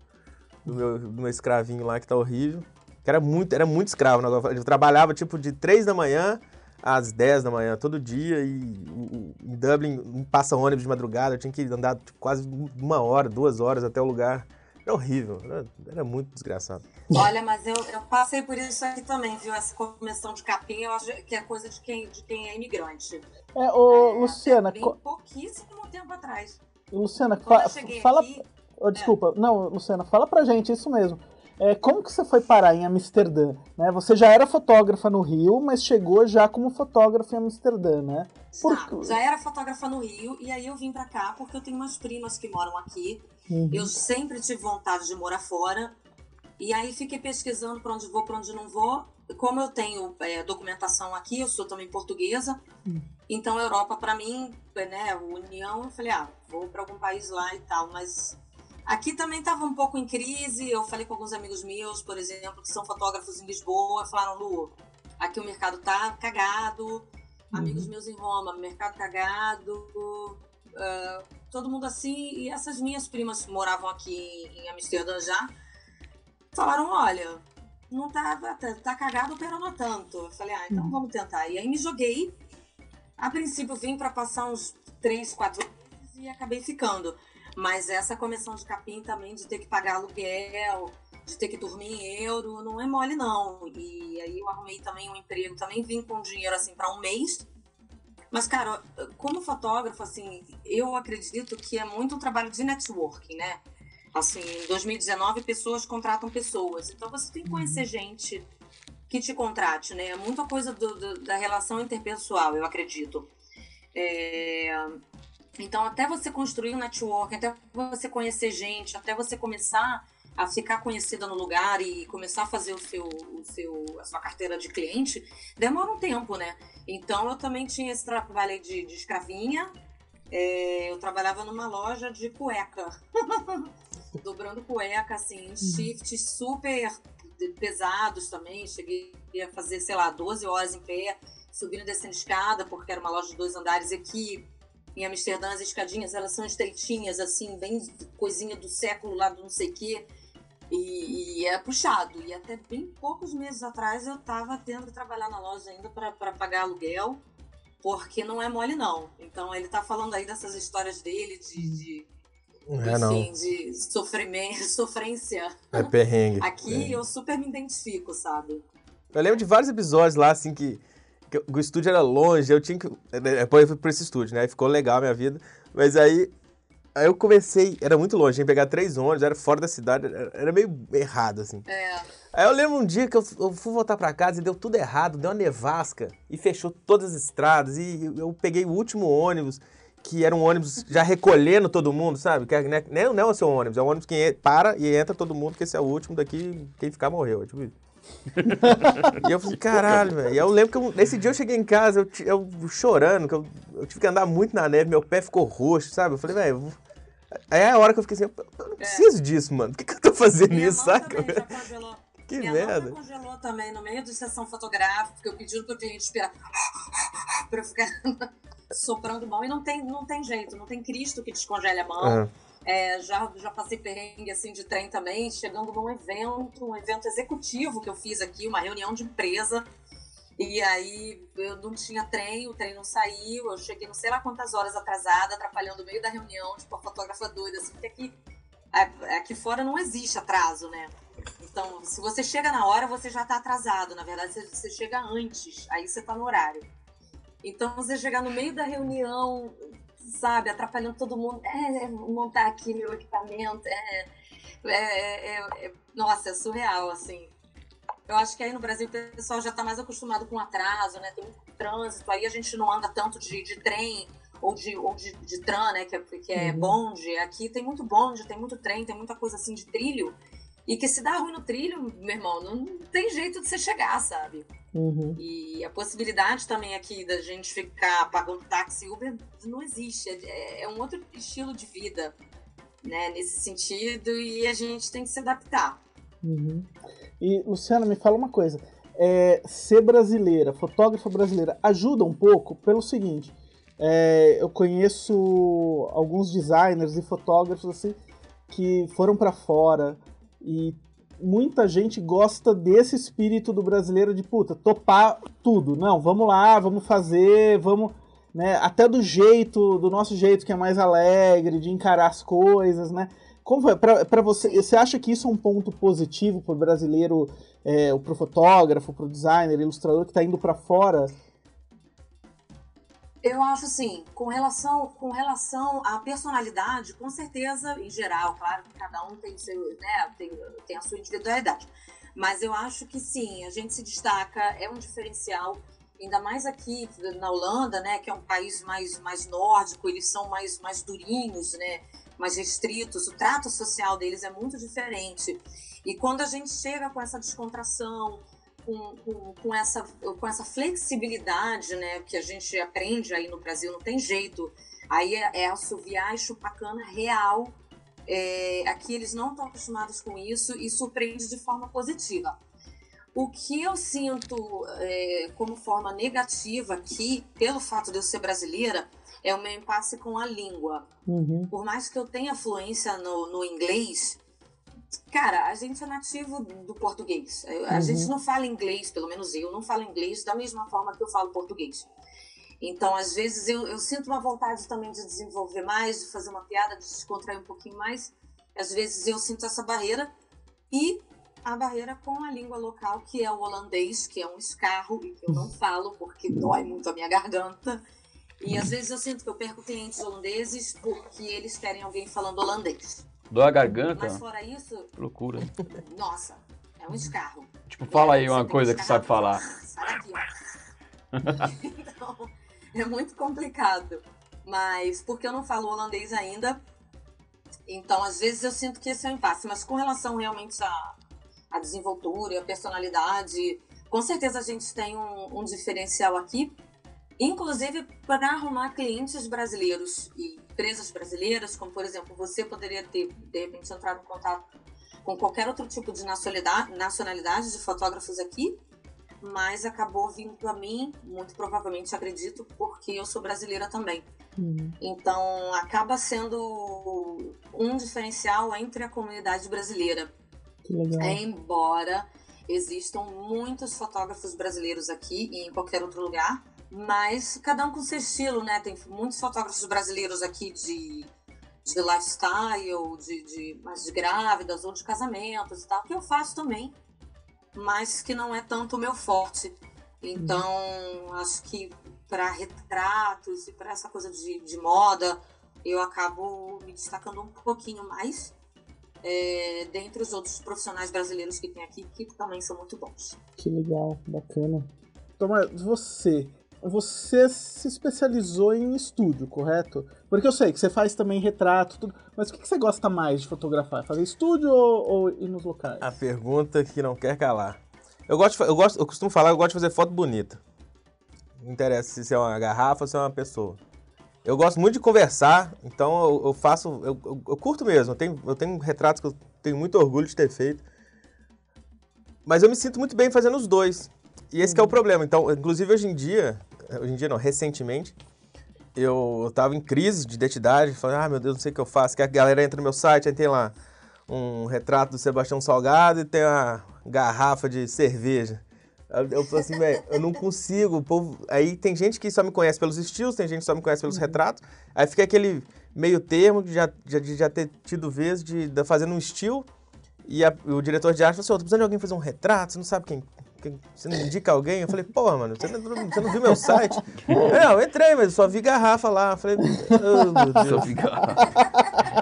do meu, do meu escravinho lá que tá horrível. Que era muito, era muito escravo. Eu trabalhava tipo de 3 da manhã às 10 da manhã, todo dia, e o- o- em Dublin passa ônibus de madrugada, eu tinha que andar tipo, quase uma hora, duas horas até o lugar. Era horrível, era, era muito desgraçado. Olha, mas eu, eu passei por isso aqui também, viu? Essa comissão de capim, eu acho que é coisa de quem, de quem é imigrante. É, ô, É, Luciana, até co- Bem pouquíssimo tempo atrás. Luciana, fa- eu cheguei fala. aqui, Oh, desculpa, não, Luciana, fala pra gente isso mesmo. É, como que você foi parar em Amsterdã? Né? Você já era fotógrafa no Rio, mas chegou já como fotógrafa em Amsterdã, né? Por já, era fotógrafa no Rio, e aí eu vim pra cá porque eu tenho umas primas que moram aqui. Uhum. Eu sempre tive vontade de morar fora. E aí fiquei pesquisando pra onde vou, pra onde não vou. Como eu tenho é, documentação aqui, eu sou também portuguesa. Hum. Então, Europa, pra mim, né, União, eu falei, ah, vou pra algum país lá e tal. Mas aqui também tava um pouco em crise. Eu falei com alguns amigos meus, por exemplo, que são fotógrafos em Lisboa. Falaram, Lu, aqui o mercado tá cagado. Amigos meus em Roma, mercado cagado. Ah, todo mundo assim. E essas minhas primas que moravam aqui em Amsterdã já falaram: olha, não tá, tá, tá cagado, pero não tanto. Eu falei: ah, então vamos tentar. E aí me joguei. A princípio vim para passar uns três, quatro meses e acabei ficando. Mas essa comissão de capim também, de ter que pagar aluguel, de ter que dormir em euro, não é mole não. E aí eu arrumei também um emprego, também vim com dinheiro assim para um mês. Mas, cara, como fotógrafo, assim, eu acredito que é muito um trabalho de networking, né? Assim, em 2019, pessoas contratam pessoas. Então, você tem que conhecer gente que te contrate, né? É muita coisa do- do- da relação interpessoal, eu acredito. É, Então, até você construir um network, até você conhecer gente, até você começar a ficar conhecida no lugar e começar a fazer o seu, o seu, a sua carteira de cliente, demora um tempo, né? Então, eu também tinha esse trabalho de, de escravinha. É, eu trabalhava numa loja de cueca. [LAUGHS] Dobrando cueca, assim, em shifts super pesados também. Cheguei a fazer, sei lá, 12 horas em pé, subindo e descendo escada, porque era uma loja de dois andares aqui. Em Amsterdã, as escadinhas, elas são estreitinhas, assim, bem coisinha do século lá do não sei o quê. E, e é puxado. E até bem poucos meses atrás eu tava tendo que trabalhar na loja ainda para pagar aluguel, porque não é mole, não. Então ele tá falando aí dessas histórias dele, de, de, É, enfim, de sofrimento, [LAUGHS] sofrência. É perrengue. Aqui eu super me identifico, sabe? Eu lembro de vários episódios lá, assim, que o estúdio era longe, eu tinha que. Depois eu fui pra esse estúdio, né? Ficou legal a minha vida. Mas aí, aí eu comecei, era muito longe, tinha que pegar três ônibus, era fora da cidade, era, meio errado, assim. É. Aí eu lembro um dia que eu, eu fui voltar pra casa e deu tudo errado, deu uma nevasca e fechou todas as estradas. E eu peguei o último ônibus, que era um ônibus já recolhendo todo mundo, sabe? Que é- né, não, não é o seu ônibus, é um ônibus que para e entra todo mundo, que esse é o último daqui, quem ficar morreu. é Tipo isso. [LAUGHS] e eu falei, caralho, velho. E eu lembro que eu- nesse dia eu cheguei em casa, eu, eu chorando, que eu, eu tive que andar muito na neve, meu pé ficou roxo, sabe? Eu falei, velho, aí é a hora que eu fiquei assim, eu não preciso disso, mano. Por que, que eu tô fazendo Minha isso, saca? Que Minha merda. mão já congelou também no meio de sessão fotográfica, eu pedindo pro cliente esperar [LAUGHS] pra eu ficar [LAUGHS] soprando mão. E não tem, não tem jeito, não tem Cristo que descongele a mão. Aham. É, já, já passei perrengue assim de trem também, chegando num evento, um evento executivo que eu fiz aqui, uma reunião de empresa. E aí eu não tinha trem, o trem não saiu, eu cheguei não sei lá quantas horas atrasada, atrapalhando o meio da reunião, tipo, a fotógrafa doida, assim, porque aqui, a- aqui fora não existe atraso, né? Então, se você chega na hora, você já tá atrasado. Na verdade, você, você chega antes, aí você tá no horário. Então, você chegar no meio da reunião, sabe, atrapalhando todo mundo, é, é, montar aqui meu equipamento, é, é, é, é- nossa, é surreal, assim. Eu acho que aí no Brasil o pessoal já tá mais acostumado com atraso, né? Tem muito trânsito, aí a gente não anda tanto de, de trem ou de, ou de, de tram, né? Que é, que é Uhum. bonde. Aqui tem muito bonde, tem muito trem, tem muita coisa assim de trilho. E que se dá ruim no trilho, meu irmão, não tem jeito de você chegar, sabe? Uhum. E a possibilidade também aqui da gente ficar pagando táxi Uber não existe. É, é um outro estilo de vida, né? Nesse sentido, e a gente tem que se adaptar. Uhum. E, Luciana, me fala uma coisa. É, ser brasileira, fotógrafa brasileira, ajuda um pouco pelo seguinte. é, eu conheço alguns designers e fotógrafos assim que foram para fora e muita gente gosta desse espírito do brasileiro de puta, topar tudo. Não, vamos lá, vamos fazer, vamos, né, até do jeito, do nosso jeito que é mais alegre, de encarar as coisas, né? Como foi? Pra, pra você, você acha que isso é um ponto positivo pro brasileiro, é, pro fotógrafo, pro designer, ilustrador que tá indo para fora? Eu acho assim, com relação, com relação à personalidade, com certeza, em geral, claro que cada um tem, seu, né, tem, tem a sua individualidade. Mas eu acho que sim, a gente se destaca, é um diferencial, ainda mais aqui na Holanda, né, que é um país mais, mais nórdico, eles são mais, mais durinhos, né, mais restritos, o trato social deles é muito diferente. E quando a gente chega com essa descontração, com, com, com, essa, com essa flexibilidade né, que a gente aprende aí no Brasil, não tem jeito. Aí é, é assoviar e chupar cana real. É, aqui eles não estão acostumados com isso e surpreende de forma positiva. O que eu sinto é, como forma negativa aqui, pelo fato de eu ser brasileira, é o meu impasse com a língua. Uhum. Por mais que eu tenha fluência no, no inglês, Cara, a gente é nativo do português. A Uhum. gente não fala inglês, pelo menos eu, não falo inglês da mesma forma que eu falo português. Então, às vezes, eu, eu sinto uma vontade também de desenvolver mais, de fazer uma piada, de descontrair um pouquinho mais. Às vezes eu sinto essa barreira. E a barreira com a língua local, que é o holandês, que é um escarro e que eu não [LAUGHS] falo porque dói muito a minha garganta. E às vezes eu sinto que eu perco clientes holandeses porque eles querem alguém falando holandês. Dói a garganta? Mas fora isso, loucura. nossa, é um escarro. Tipo, fala aí uma coisa que sabe falar. Sai daqui, ó. então, é muito complicado. Mas porque eu não falo holandês ainda, então às vezes eu sinto que esse é um impasse. Mas com relação realmente à, à desenvoltura e à personalidade, com certeza a gente tem um, um diferencial aqui. Inclusive para arrumar clientes brasileiros e empresas brasileiras, como por exemplo, você poderia ter, de repente, entrado em contato com qualquer outro tipo de nacionalidade, nacionalidade de fotógrafos aqui, mas acabou vindo para mim, muito provavelmente, acredito, porque eu sou brasileira também. Uhum. Então, acaba sendo um diferencial entre a comunidade brasileira. Que legal. Embora existam muitos fotógrafos brasileiros aqui e em qualquer outro lugar, mas cada um com seu estilo, né? Tem muitos fotógrafos brasileiros aqui de, de lifestyle, de, de, mais de grávidas ou de casamentos e tal, que eu faço também, mas que não é tanto o meu forte. Então, acho que para retratos e para essa coisa de, de moda, eu acabo me destacando um pouquinho mais é, dentre os outros profissionais brasileiros que tem aqui, que também são muito bons. Que legal, bacana. Tomás, você, você se especializou em estúdio, correto? Porque eu sei que você faz também retrato, tudo. Mas o que, que você gosta mais de fotografar? Fazer estúdio ou, ou ir nos locais? A pergunta que não quer calar. Eu gosto, eu gosto, eu costumo falar, eu gosto de fazer foto bonita. Não interessa se é uma garrafa ou se é uma pessoa. Eu gosto muito de conversar, então eu, eu faço, eu, eu- eu curto mesmo. Eu tenho, eu tenho retratos que eu tenho muito orgulho de ter feito. Mas eu me sinto muito bem fazendo os dois. E esse que é o problema. Então, inclusive hoje em dia, hoje em dia não, recentemente, eu, tava em crise de identidade, falei, ah, meu Deus, não sei o que eu faço. Que a galera entra no meu site, aí tem lá um retrato do Sebastião Salgado e tem uma garrafa de cerveja. Eu, falei assim, velho, eu não consigo. povo... Aí tem gente que só me conhece pelos estilos, tem gente que só me conhece pelos retratos. Aí fica aquele meio termo de já, já, já ter tido vez de, de fazendo um estilo. E a- o diretor de arte falou assim, ô, tô precisando de alguém fazer um retrato, você não sabe quem... você não indica alguém? Eu falei, porra, mano, você não, você não viu meu site? Não, eu entrei, mas só vi garrafa lá. Eu falei, oh, meu [LAUGHS] Deus. Só fica...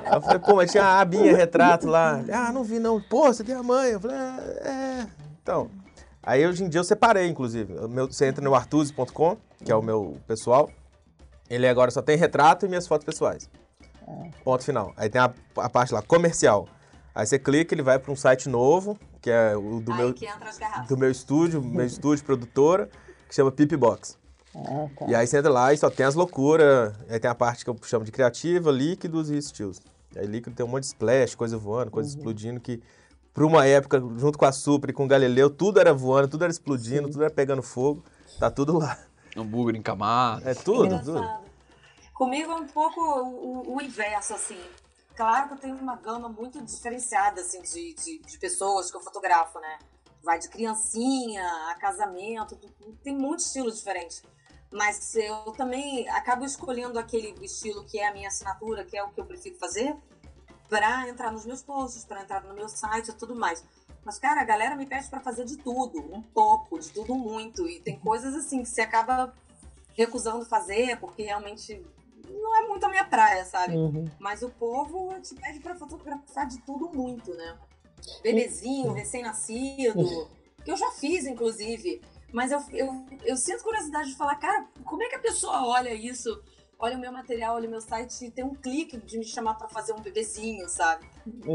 Aí eu falei, pô, mas tinha a abinha retrato lá. Ah, não vi não. Pô, você tem a mãe? Eu falei, é. é. Então, aí hoje em dia eu separei, inclusive. Meu, você entra no artuzzi.com, que é o meu pessoal. Ele agora só tem retrato e minhas fotos pessoais. Ponto final. Aí tem a, a parte lá, comercial. Aí você clica, ele vai para um site novo, que é o do, Aí meu, que entra as garrafas. do meu estúdio, meu estúdio produtora, que chama Pipbox. Ah, tá. E aí você entra lá e só tem as loucuras. Aí tem a parte que eu chamo de criativa, líquidos e estilos. Aí líquido tem um monte de splash, coisa voando, coisa explodindo, que por uma época, junto com a Supra e com o Galileu, tudo era voando, tudo era explodindo, tudo era pegando fogo. Tá tudo lá. Hambúrguer encamado. É tudo, tudo. Engraçado. Comigo é um pouco o- o inverso, assim. Claro que eu tenho uma gama muito diferenciada, assim, de, de, de pessoas que eu fotografo, né? Vai de criancinha a casamento, tem muito estilo diferente. Mas eu também acabo escolhendo aquele estilo que é a minha assinatura, que é o que eu prefiro fazer, pra entrar nos meus posts, pra entrar no meu site e tudo mais. Mas, cara, a galera me pede pra fazer de tudo, um pouco, de tudo muito. E tem coisas assim que você acaba recusando fazer, porque realmente não é muito a minha praia, sabe? Uhum. Mas o povo te pede pra fotografar de tudo muito, né? Bebezinho, recém-nascido, que eu já fiz, inclusive. Mas eu, eu, eu sinto curiosidade de falar, cara, como é que a pessoa olha isso? Olha o meu material, olha o meu site e tem um clique de me chamar pra fazer um bebezinho, sabe?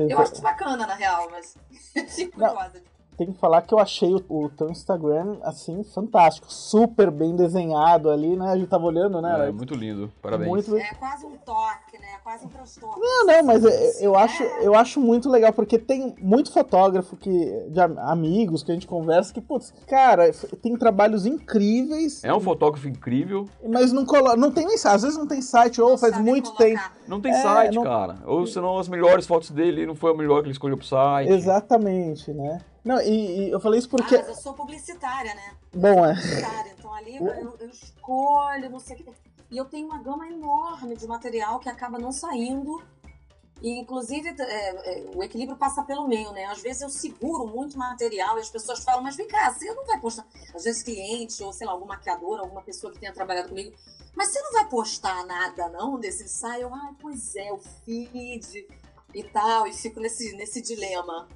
Eu acho bacana, na real, mas [LAUGHS] fico curiosa. Tem que falar que eu achei o, o teu Instagram, assim, fantástico. Super bem desenhado ali, né? A gente tava olhando, né? É, Alex? muito lindo. Parabéns. Muito É quase um toque, né? É quase um transtorno. Não, não, mas eu, eu É. acho, eu acho muito legal, porque tem muito fotógrafo que, de am- amigos que a gente conversa que, putz, cara, tem trabalhos incríveis, É um fotógrafo incrível. mas não colo... não tem nem site, às vezes não tem site, ou Não faz muito colocar. tempo. Não tem É, site, não- cara. Ou senão as melhores fotos dele não foi a melhor que ele escolheu pro site. Exatamente, né? Não, e, e eu falei isso porque. Ah, mas eu sou publicitária, né? Bom, é. publicitária, então ali eu, eu escolho, não sei o que. E eu tenho uma gama enorme de material que acaba não saindo. E, inclusive, é, é, o equilíbrio passa pelo meio, né? Às vezes eu seguro muito material e as pessoas falam, mas vem cá, você não vai postar. Às vezes cliente, ou sei lá, algum maquiador, alguma pessoa que tenha trabalhado comigo, mas você não vai postar nada, não, desse ensaio? Ai, pois é, o feed e tal, e fico nesse, nesse dilema.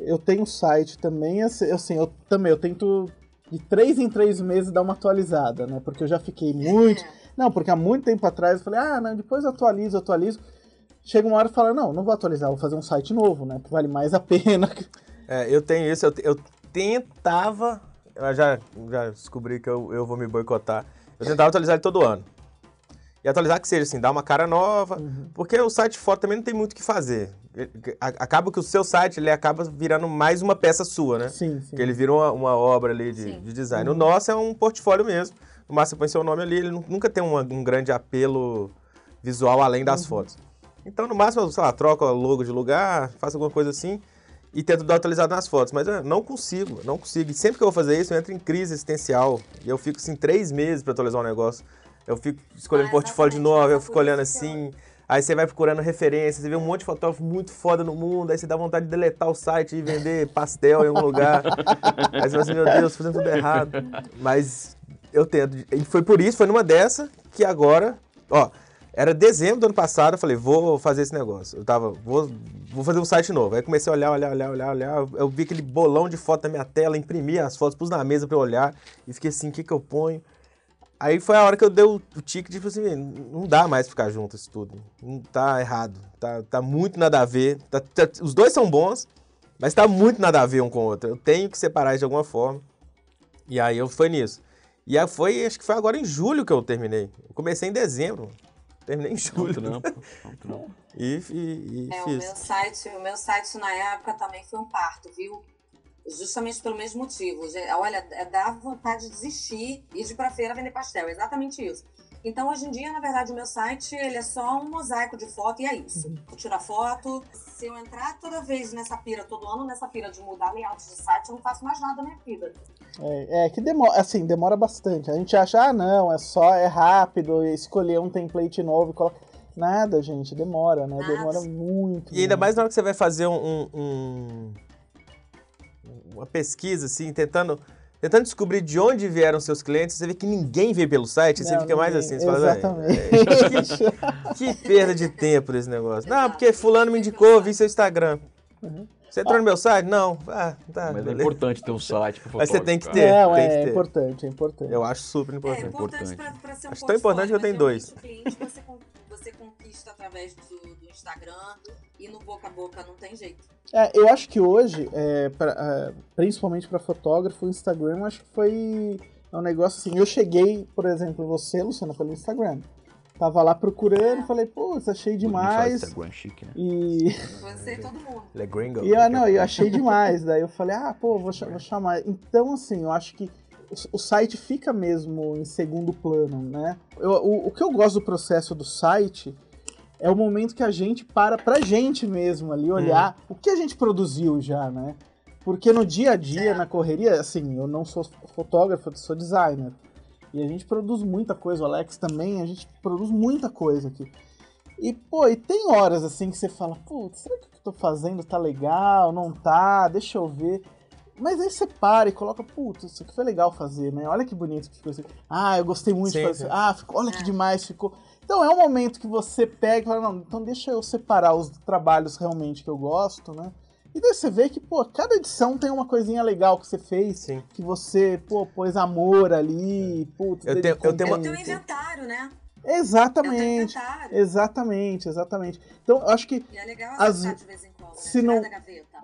Eu tenho site também, assim, assim, eu também, eu tento de três em três meses dar uma atualizada, né? Porque eu já fiquei muito. É. Não, porque há muito tempo atrás eu falei, ah, não, depois eu atualizo, eu atualizo. Chega uma hora e fala, não, não vou atualizar, vou fazer um site novo, né? Que vale mais a [LAUGHS] pena. É, eu tenho isso, eu, eu tentava. Eu já, já descobri que eu, eu vou me boicotar. Eu tentava atualizar ele todo ano. E atualizar que seja assim, dar uma cara nova, porque o site de foto também não tem muito o que fazer. Acaba que o seu site ele acaba virando mais uma peça sua, né? Sim, sim. Porque ele vira uma, uma obra ali de, de design. O nosso é um portfólio mesmo. No máximo você põe seu nome ali, ele nu- nunca tem uma- um grande apelo visual além das fotos. Então, no máximo, sei lá, troco o logo de lugar, faço alguma coisa assim e tento dar atualizado nas fotos. Mas eu não consigo, não consigo. E sempre que eu vou fazer isso, eu entro em crise existencial. E eu fico, assim, três meses para atualizar um negócio. Eu fico escolhendo Ah, portfólio de novo, eu fico olhando assim. Aí você vai procurando referências, você vê um monte de fotógrafo muito foda no mundo, aí você dá vontade de deletar o site e vender [LAUGHS] pastel em algum lugar. aí você fala assim, meu Deus, fazendo tudo errado. Mas eu tento. E foi por isso, foi numa dessa que agora, ó, era dezembro do ano passado, eu falei, vou fazer esse negócio. Eu tava, vou, vou fazer um site novo. Aí comecei a olhar, olhar, olhar, olhar, olhar. Eu vi aquele bolão de foto na minha tela, imprimi as fotos, pus na mesa pra eu olhar e fiquei assim, o que que eu ponho? Aí foi a hora que eu dei o, o tique de tipo assim, não dá mais ficar junto isso tudo. Não tá errado. Tá, tá muito nada a ver. Tá- tá- os dois são bons, mas tá muito nada a ver um com o outro. Eu tenho que separar isso de alguma forma. E aí eu fui nisso. E aí foi, acho que foi agora em julho que eu terminei. Eu comecei em dezembro. Terminei em julho. trampo, [LAUGHS] é um trampo. E, e, e É, o fiz. meu site, o meu site na época também foi um parto, viu? Justamente pelo mesmo motivo. Olha, é- dá vontade de desistir e de ir pra feira vender pastel. É exatamente isso. Então, hoje em dia, na verdade, o meu site ele é só um mosaico de foto e é isso. Eu tiro a foto. Se eu entrar toda vez nessa pira, todo ano nessa pira de mudar layout de site, eu não faço mais nada na minha vida. É, é que demora, assim, demora bastante. A gente acha, ah, não, é só, é rápido, escolher um template novo e colocar. Nada, gente, demora, né? Demora muito. E ainda muito. mais na hora que você vai fazer um, um- uma pesquisa, assim, tentando, tentando descobrir de onde vieram seus clientes, você vê que ninguém veio pelo site, você Não, fica mais assim, você fala, "Véi, Exatamente. [LAUGHS] que perda de tempo desse negócio. Não, porque fulano me indicou, vi seu Instagram. Uhum. Você entrou no meu site? Não. Ah, tá. Mas é beleza. importante ter um site pro Mas você tem que ter. Não, tem é, que é ter. importante, é importante. Eu acho super É importante. importante importante. pra, pra ser um Acho tão importante que eu tenho mas dois. cliente você, conquista através do, do Instagram e no boca a boca não tem jeito. É, eu acho que hoje, é, pra- é, principalmente para fotógrafo, o Instagram, eu acho que foi um negócio assim. Eu cheguei, por exemplo, em você, Luciana, pelo Instagram. Tava lá procurando, falei, putz, achei Bonito demais. Instagram chique, né? E, Você e todo mundo. Ele é gringo. e eu, não, eu achei demais. Daí eu falei, ah, pô, vou, vou chamar. Então, assim, eu acho que o, o site fica mesmo em segundo plano, né? Eu- o, o que eu gosto do processo do site é o momento que a gente para pra gente mesmo ali olhar o que a gente produziu já, né? Porque no dia a dia, É. na correria, assim, eu não sou fotógrafo, eu sou designer. E a gente produz muita coisa, o Alex também, a gente produz muita coisa aqui. E, pô, e tem horas assim que você fala, putz, será que o que eu tô fazendo tá legal? Não tá? Deixa eu ver. Mas aí você para e coloca, putz, isso aqui foi legal fazer, né? Olha que bonito que ficou assim. Ah, eu gostei muito Sim, de fazer. Ah, ficou, olha que É. demais ficou. Então é um momento que você pega e fala, não, então deixa eu separar os trabalhos realmente que eu gosto, né? E daí você vê que, pô, cada edição tem uma coisinha legal que você fez, Sim. que você, pô, pôs amor ali, putz, Eu tenho- eu tenho um uma- É o teu tempo. inventário, né? É o teu Exatamente. inventário. Exatamente, exatamente. Então, eu acho que. E é legal As- de vez em quando, né? se Tirar não-.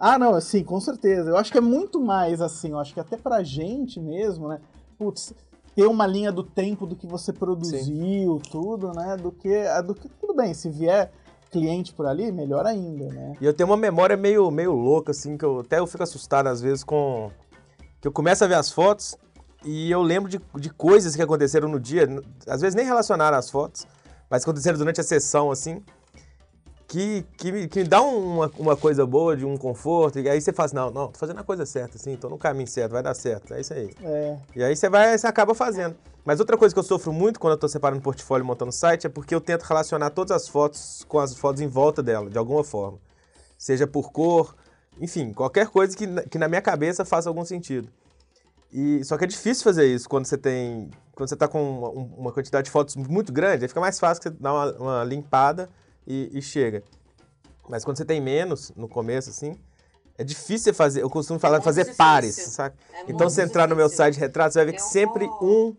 Ah, não, assim, com certeza. Eu acho que é muito mais assim, eu acho que até pra gente mesmo, né? Putz, ter uma linha do tempo do que você produziu, tudo, né? Do que, a- do que. Tudo bem, se vier cliente por ali, melhor ainda, né? E eu tenho uma memória meio, meio louca, assim, que eu até eu fico assustado às vezes com. Que eu começo a ver as fotos e eu lembro de, de coisas que aconteceram no dia, às vezes nem relacionaram às fotos, mas aconteceram durante a sessão, assim, que, que, me, que me dá uma, uma coisa boa, de um conforto, e aí você fala assim, não, não, tô fazendo a coisa certa, assim, tô no caminho certo, vai dar certo, é isso aí. É, E aí você vai, você acaba fazendo. Mas outra coisa que eu sofro muito quando eu tô separando portfólio e montando site é porque eu tento relacionar todas as fotos com as fotos em volta dela, de alguma forma. Seja por cor, enfim, qualquer coisa que, na- que na minha cabeça faça algum sentido. E, só que é difícil fazer isso quando você tem. Quando você tá com uma, um- uma quantidade de fotos muito grande, aí fica mais fácil você dar uma, uma limpada e, e chega. Mas quando você tem menos no começo, assim, é difícil você fazer. Eu costumo falar muito fazer difícil. pares, saca? É Então, se entrar no meu site de retratos, você vai ver que Eu sempre vou- um.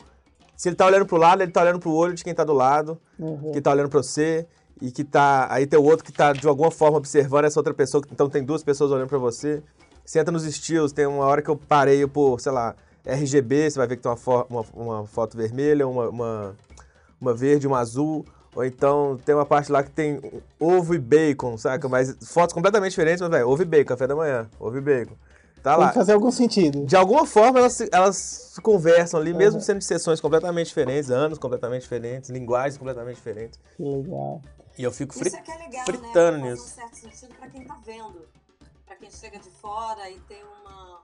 Se ele tá olhando pro lado, ele tá olhando pro olho de quem tá do lado, uhum. que tá olhando pra você, e que tá. Aí tem o outro que tá de alguma forma observando essa outra pessoa, então tem duas pessoas olhando pra você. Você entra nos estilos, tem uma hora que eu parei por, sei lá, RGB, você vai ver que tem uma, fo- uma, uma foto vermelha, uma, uma, uma verde, uma azul. Ou então tem uma parte lá que tem ovo e bacon, saca? Mas fotos completamente diferentes, mas, velho, ovo e bacon, café da manhã, ovo e bacon. Tá Tem lá. que fazer algum sentido. De alguma forma elas se, elas se conversam ali, mesmo Uhum. sendo de sessões completamente diferentes, anos completamente diferentes, linguagens completamente diferentes. Que legal. E eu fico fri- Isso é que é legal, fritando né? nisso. Faz um certo sentido pra quem tá vendo. Pra quem chega de fora e tem uma,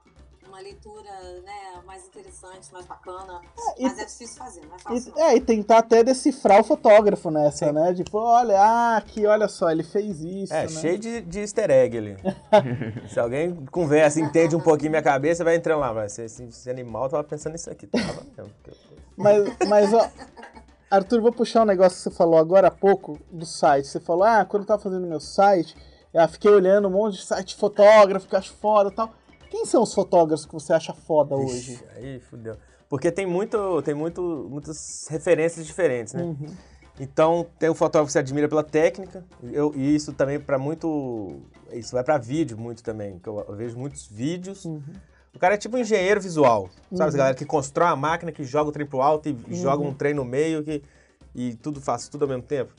uma leitura né, mais interessante, mais bacana. e- Mas é difícil fazer, não é fácil. E, não. é, e tentar até decifrar o fotógrafo nessa, Sim. né? Tipo, olha, ah, aqui, olha só, ele fez isso. É, né? cheio de, de easter egg ali. [LAUGHS] Se alguém conversa, entende um pouquinho minha cabeça, vai entrando lá. Vai, esse, esse animal tava pensando nisso aqui. Tava mesmo. Mas, mas ó, Arthur, vou puxar um negócio que você falou agora há pouco do site. Você falou, ah, quando eu tava fazendo meu site, eu fiquei olhando um monte de site fotógrafo que eu acho foda e tal. Quem são os fotógrafos que você acha foda hoje? Ixi, aí fudeu. Porque tem, muito, tem muito, muitas referências diferentes, né? Uhum. Então, tem o fotógrafo que se admira pela técnica, eu, e isso também para muito. Isso vai para vídeo muito também, que eu, eu vejo muitos vídeos. Uhum. O cara é tipo um engenheiro visual, sabe? Uhum. Essa galera que constrói uma máquina, que joga o trem pro alto e Uhum. joga um trem no meio que, e tudo faz tudo ao mesmo tempo.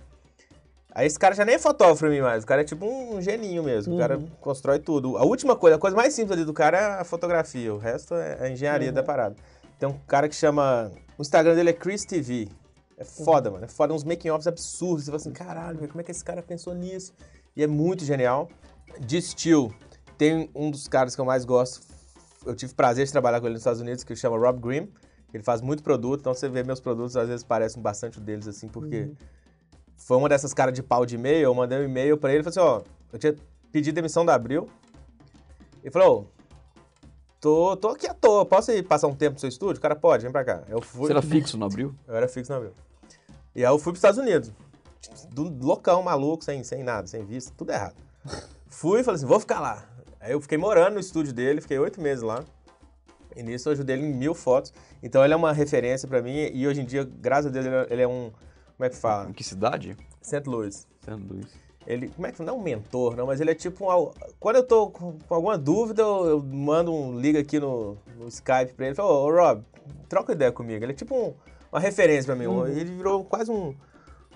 Aí esse cara já nem é fotógrafo pra mim mais, o cara é tipo um geninho mesmo, o cara Uhum. constrói tudo. A última coisa, a coisa mais simples ali do cara é a fotografia, o resto é a engenharia Uhum. da parada. Tem um cara que chama. O Instagram dele é Chris TV. É foda, mano. É foda, uns making-offs absurdos. Você fala assim, caralho, como é que esse cara pensou nisso? E é muito genial. De Steel, tem um dos caras que eu mais gosto. Eu tive prazer de trabalhar com ele nos Estados Unidos, que chama Rob Grimm. Ele faz muito produto, então você vê meus produtos, às vezes parecem bastante deles, assim, porque foi uma dessas caras de pau de e-mail. Eu mandei um e-mail pra ele e falei assim: ó, eu tinha pedido demissão da Abril. Ele falou: tô, tô aqui à toa, posso ir passar um tempo no seu estúdio? O cara pode, vem pra cá. Eu fui. Você era fixo no abril? [LAUGHS] Eu era fixo na Abril. E aí eu fui pros Estados Unidos. Do loucão, maluco, sem, sem nada, sem visto, tudo errado. Fui e falei assim, vou ficar lá. Aí eu fiquei morando no estúdio dele, fiquei oito meses lá. E nisso eu ajudei ele em mil fotos. Então ele é uma referência pra mim e hoje em dia, graças a Deus, ele é- ele é um... Como é que fala? Em que cidade? St. Louis. São Luís. Ele, como é que não é um mentor, não, mas ele é tipo um. Quando eu tô com, com alguma dúvida, eu, eu mando um liga aqui no, no Skype pra ele e falo, ô, Rob, troca ideia comigo. Ele é tipo um- uma referência pra mim. um- Ele virou quase um,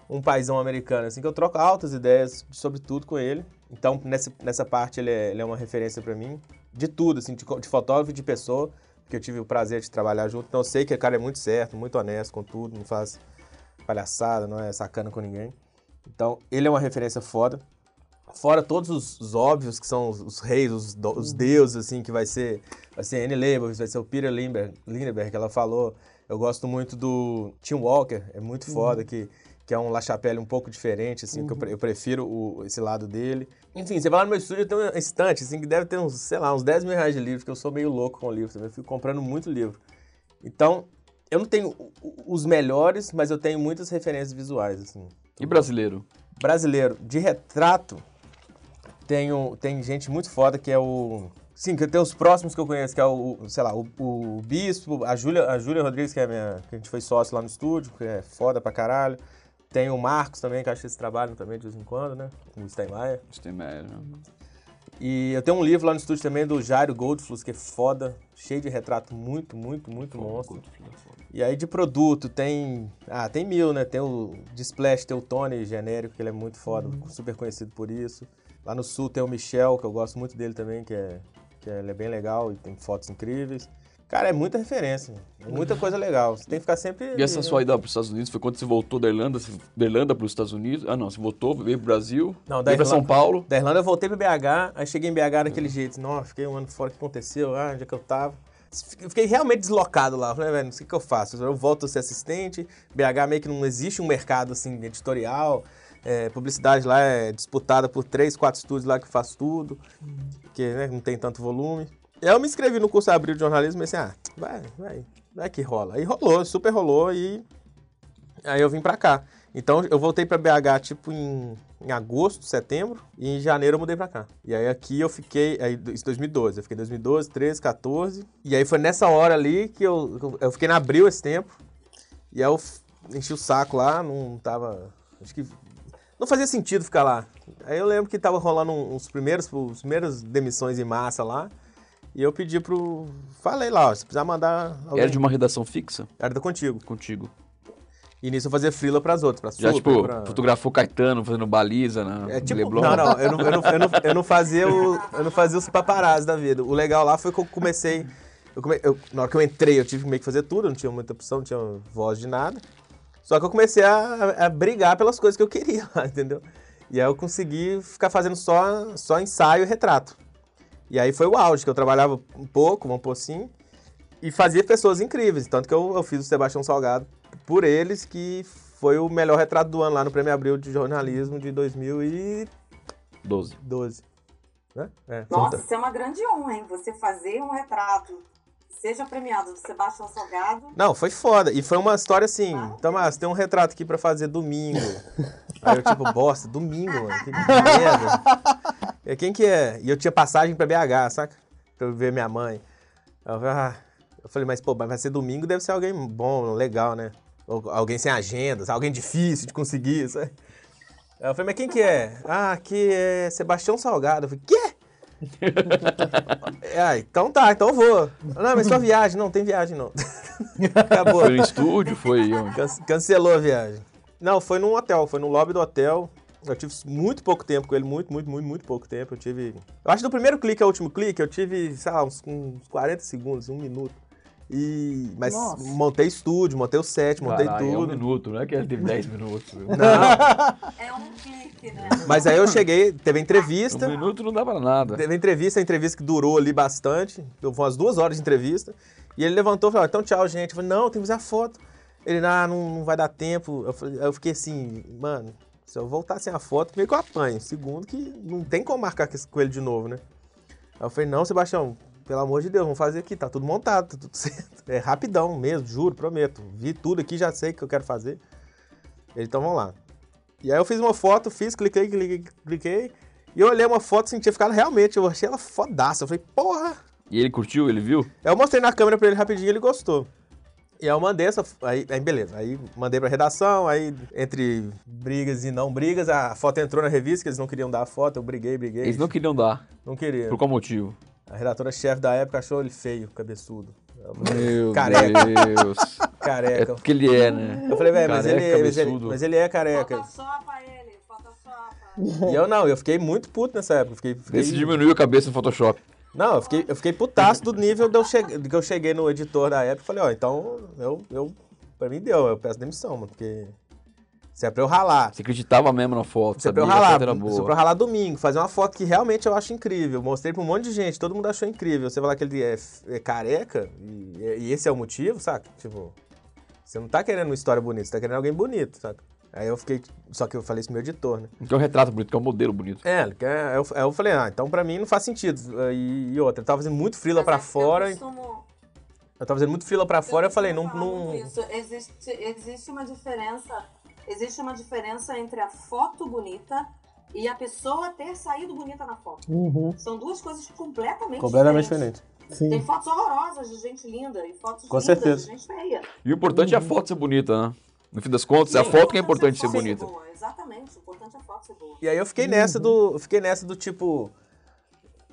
um paizão americano, assim, que eu troco altas ideias sobre tudo com ele. Então, nessa, nessa parte, ele é, ele é uma referência pra mim. De tudo, assim, de, de fotógrafo e de pessoa, porque eu tive o prazer de trabalhar junto. Então, eu sei que o cara é muito certo, muito honesto com tudo, não faz palhaçada, não é sacana com ninguém. Então, ele é uma referência foda. Fora todos os, os óbvios, que são os, os reis, os, do- os deuses, assim, que vai ser, vai ser Annie Leibovitz, vai ser o Peter Lindbergh, Lindbergh, que ela falou. Eu gosto muito do Tim Walker, é muito foda, que, que é um La Chapelle um pouco diferente, assim, que eu, pre- eu prefiro o- esse lado dele. Enfim, você vai lá no meu estúdio, tem uma estante, assim, que deve ter uns, sei lá, uns 10 mil reais de livros, que eu sou meio louco com livro também, eu fico comprando muito livro. Então, eu não tenho os melhores, mas eu tenho muitas referências visuais, assim. E brasileiro? Brasileiro, de retrato, tenho, tem gente muito foda que é o. Sim, que tem os próximos que eu conheço, que é o, sei lá, o, o Bispo, a Júlia, a Júlia Rodrigues, que é a minha. que a gente foi sócio lá no estúdio, que é foda pra caralho. Tem o Marcos também, que acho que eles trabalham também de vez em quando, né? O Steinmeier. Steinmeier, né? E eu tenho um livro lá no estúdio também do Jairo Goldfluss, que é foda, cheio de retrato muito, muito, muito monstro. E aí de produto tem. Ah, tem mil, né? Tem o de Splash, tem o Tony genérico, que ele é muito foda, super conhecido por isso. Lá no sul tem o Michel, que eu gosto muito dele também, que é, que é, ele é bem legal e tem fotos incríveis. Cara, é muita referência, é muita coisa legal. Você tem que ficar sempre. E essa sua ida para os Estados Unidos foi quando você voltou da Irlanda, da Irlanda para os Estados Unidos? Ah, não, você voltou, veio pro Brasil, Não, da veio para São Irlanda- Paulo. Da Irlanda eu voltei pro BH, aí cheguei em BH daquele jeito. Nossa, fiquei um ano fora, o que aconteceu? Ah, onde é que eu tava? Fiquei realmente deslocado lá. Falei, velho, o que eu faço. Eu volto a ser assistente. BH meio que não existe um mercado assim, editorial. É, publicidade lá é disputada por três, quatro estúdios lá que faz tudo, porque né, não tem tanto volume. E eu me inscrevi no curso Abril de Jornalismo e pensei, ah, vai, vai, vai que rola. Aí rolou, super rolou e aí eu vim pra cá. Então eu voltei pra BH tipo em, em agosto, setembro, e em janeiro eu mudei pra cá. E aí aqui eu fiquei, aí isso 2012, eu fiquei 2012, 13, 14, e aí foi nessa hora ali que eu, eu- fiquei na Abril esse tempo, e aí eu enchi o saco lá, não tava, acho que não fazia sentido ficar lá. Aí eu lembro que tava rolando uns primeiros, os primeiras demissões em massa lá, e eu pedi pro, falei lá, ó, se precisar mandar alguém, Era de uma redação fixa era da Contigo. contigo. E nisso eu fazia frila pras outras, pra Já, Super, tipo, pra... fotografou Caetano fazendo baliza na É tipo, Leblon. não, não, eu não, eu, não, eu, não, eu não fazia o, eu não fazia os paparazzi da vida. O legal lá foi que eu comecei, eu come- eu- na hora que eu entrei, eu tive meio que fazer tudo, não tinha muita opção, não tinha voz de nada. Só que eu comecei a, a brigar pelas coisas que eu queria lá, [LAUGHS] entendeu? E aí eu consegui ficar fazendo só, só ensaio e retrato. E aí foi o auge, que eu trabalhava um pouco, vamos pôr assim, e fazia pessoas incríveis. Tanto que eu, eu fiz o Sebastião Salgado por eles, que foi o melhor retrato do ano lá no Prêmio Abril de Jornalismo de 2012. 12. Né? É, Nossa, foi- isso é uma grande honra, hein? Você fazer um retrato, seja premiado do Sebastião Salgado. Não, foi foda. E foi uma história assim. Tomás, tem um retrato aqui pra fazer domingo. [LAUGHS] Aí eu, tipo, bosta, domingo, mano. Que merda. [LAUGHS] E quem que é? E eu tinha passagem pra BH, saca? Pra eu ver minha mãe. Eu ah, Eu falei, mas pô, mas vai ser domingo, deve ser alguém bom, legal, né? Ou alguém sem agenda, alguém difícil de conseguir, [LAUGHS] sabe? Aí eu falei, mas quem que é? Ah, aqui é Sebastião Salgado. Eu falei, quê? [LAUGHS] ah, então tá, então eu vou. Não, mas só viagem. Não, tem viagem não. [LAUGHS] Acabou. Foi no estúdio, foi onde? Can- cancelou a viagem. Não, foi num hotel, foi no lobby do hotel. Eu tive muito pouco tempo com ele, muito, muito, muito, muito pouco tempo. Eu tive. Eu acho que do primeiro clique ao último clique, eu tive, sei lá, uns, uns 40 segundos, um minuto. E. Mas Nossa. montei estúdio, montei o set, montei Caralho, é um tudo. minuto, não é que ele teve 10 minutos. viu? [LAUGHS] Não, É um clique, né? mas aí eu cheguei, teve a Um entrevista. minuto não dá pra nada. Teve a entrevista, a entrevista que durou ali bastante. Deu umas duas horas de entrevista. E ele levantou e falou: então tchau, gente. Eu falei: não, tem que fazer a foto. Ele, ah, não, não vai dar tempo. Eu, falei- aí eu fiquei assim, mano, se eu voltar sem a foto, meio que eu apanho. Segundo, que não tem como marcar com ele de novo, né? Aí eu falei: não, Sebastião, pelo amor de Deus, vamos fazer aqui, tá tudo montado, tá tudo [LAUGHS] certo. É rapidão mesmo, juro, prometo. Vi tudo aqui, já sei o que eu quero fazer. Então vamos lá. E aí eu fiz uma foto, fiz, cliquei, cliquei, cliquei. E eu olhei uma foto, assim, tinha ficado realmente, eu achei ela fodaça. Eu falei, porra! E ele curtiu, ele viu? Eu mostrei na câmera pra ele rapidinho ele gostou. E aí eu mandei essa. Aí, aí beleza. Aí mandei pra redação, aí entre brigas e não brigas, a foto entrou na revista, que eles não queriam dar a foto, eu briguei, briguei. Eles não queriam dar. Não queria. Por qual motivo? A redatora-chefe da época achou ele feio, cabeçudo. Falei, Meu Careca. Deus. [LAUGHS] É Careca. porque ele é, né? Eu falei, velho, mas ele, Careca, mas, ele, mas ele é careca. Photoshopa ele, photoshopa. E eu não, eu fiquei muito puto nessa época. Fiquei, fiquei... Esse diminuiu a cabeça no Photoshop. Não, eu fiquei, eu fiquei putaço do nível de eu che... de que eu cheguei no editor da época e falei, ó, então eu, eu. Pra mim deu, eu peço demissão, mano, porque. Se é pra eu ralar. Você acreditava mesmo na foto, Se é pra sabia eu ralar, foto era se é boa. pra eu ralar domingo, fazer uma foto que realmente eu acho incrível. Mostrei pra um monte de gente, todo mundo achou incrível. Você falar que ele é, é careca, e, e esse é o motivo, saca? Tipo, você não tá querendo uma história bonita, você tá querendo alguém bonito, saca? Aí eu fiquei. Só que eu falei isso pro meu editor, né? Que é um retrato bonito, que é um modelo bonito. É, ele aí eu, eu falei, ah, então pra mim não faz sentido. E, e outra, eu tava fazendo muito frila pra Mas eu fora. costumo- Eu tava fazendo muito frila pra fora, eu falei, não. não... Existe, existe uma diferença. Existe uma diferença entre a foto bonita e a pessoa ter saído bonita na foto. Uhum, São duas coisas completamente, Completamente diferentes. diferente. Tem sim. fotos horrorosas de gente linda e fotos Com lindas certeza. de gente feia. E o importante é a foto ser bonita, né? No fim das contas, é a Sim, foto que é importante ser a foto bonita. boa, Exatamente, o importante é a foto ser boa. E aí eu fiquei nessa do. eu Fiquei nessa do tipo.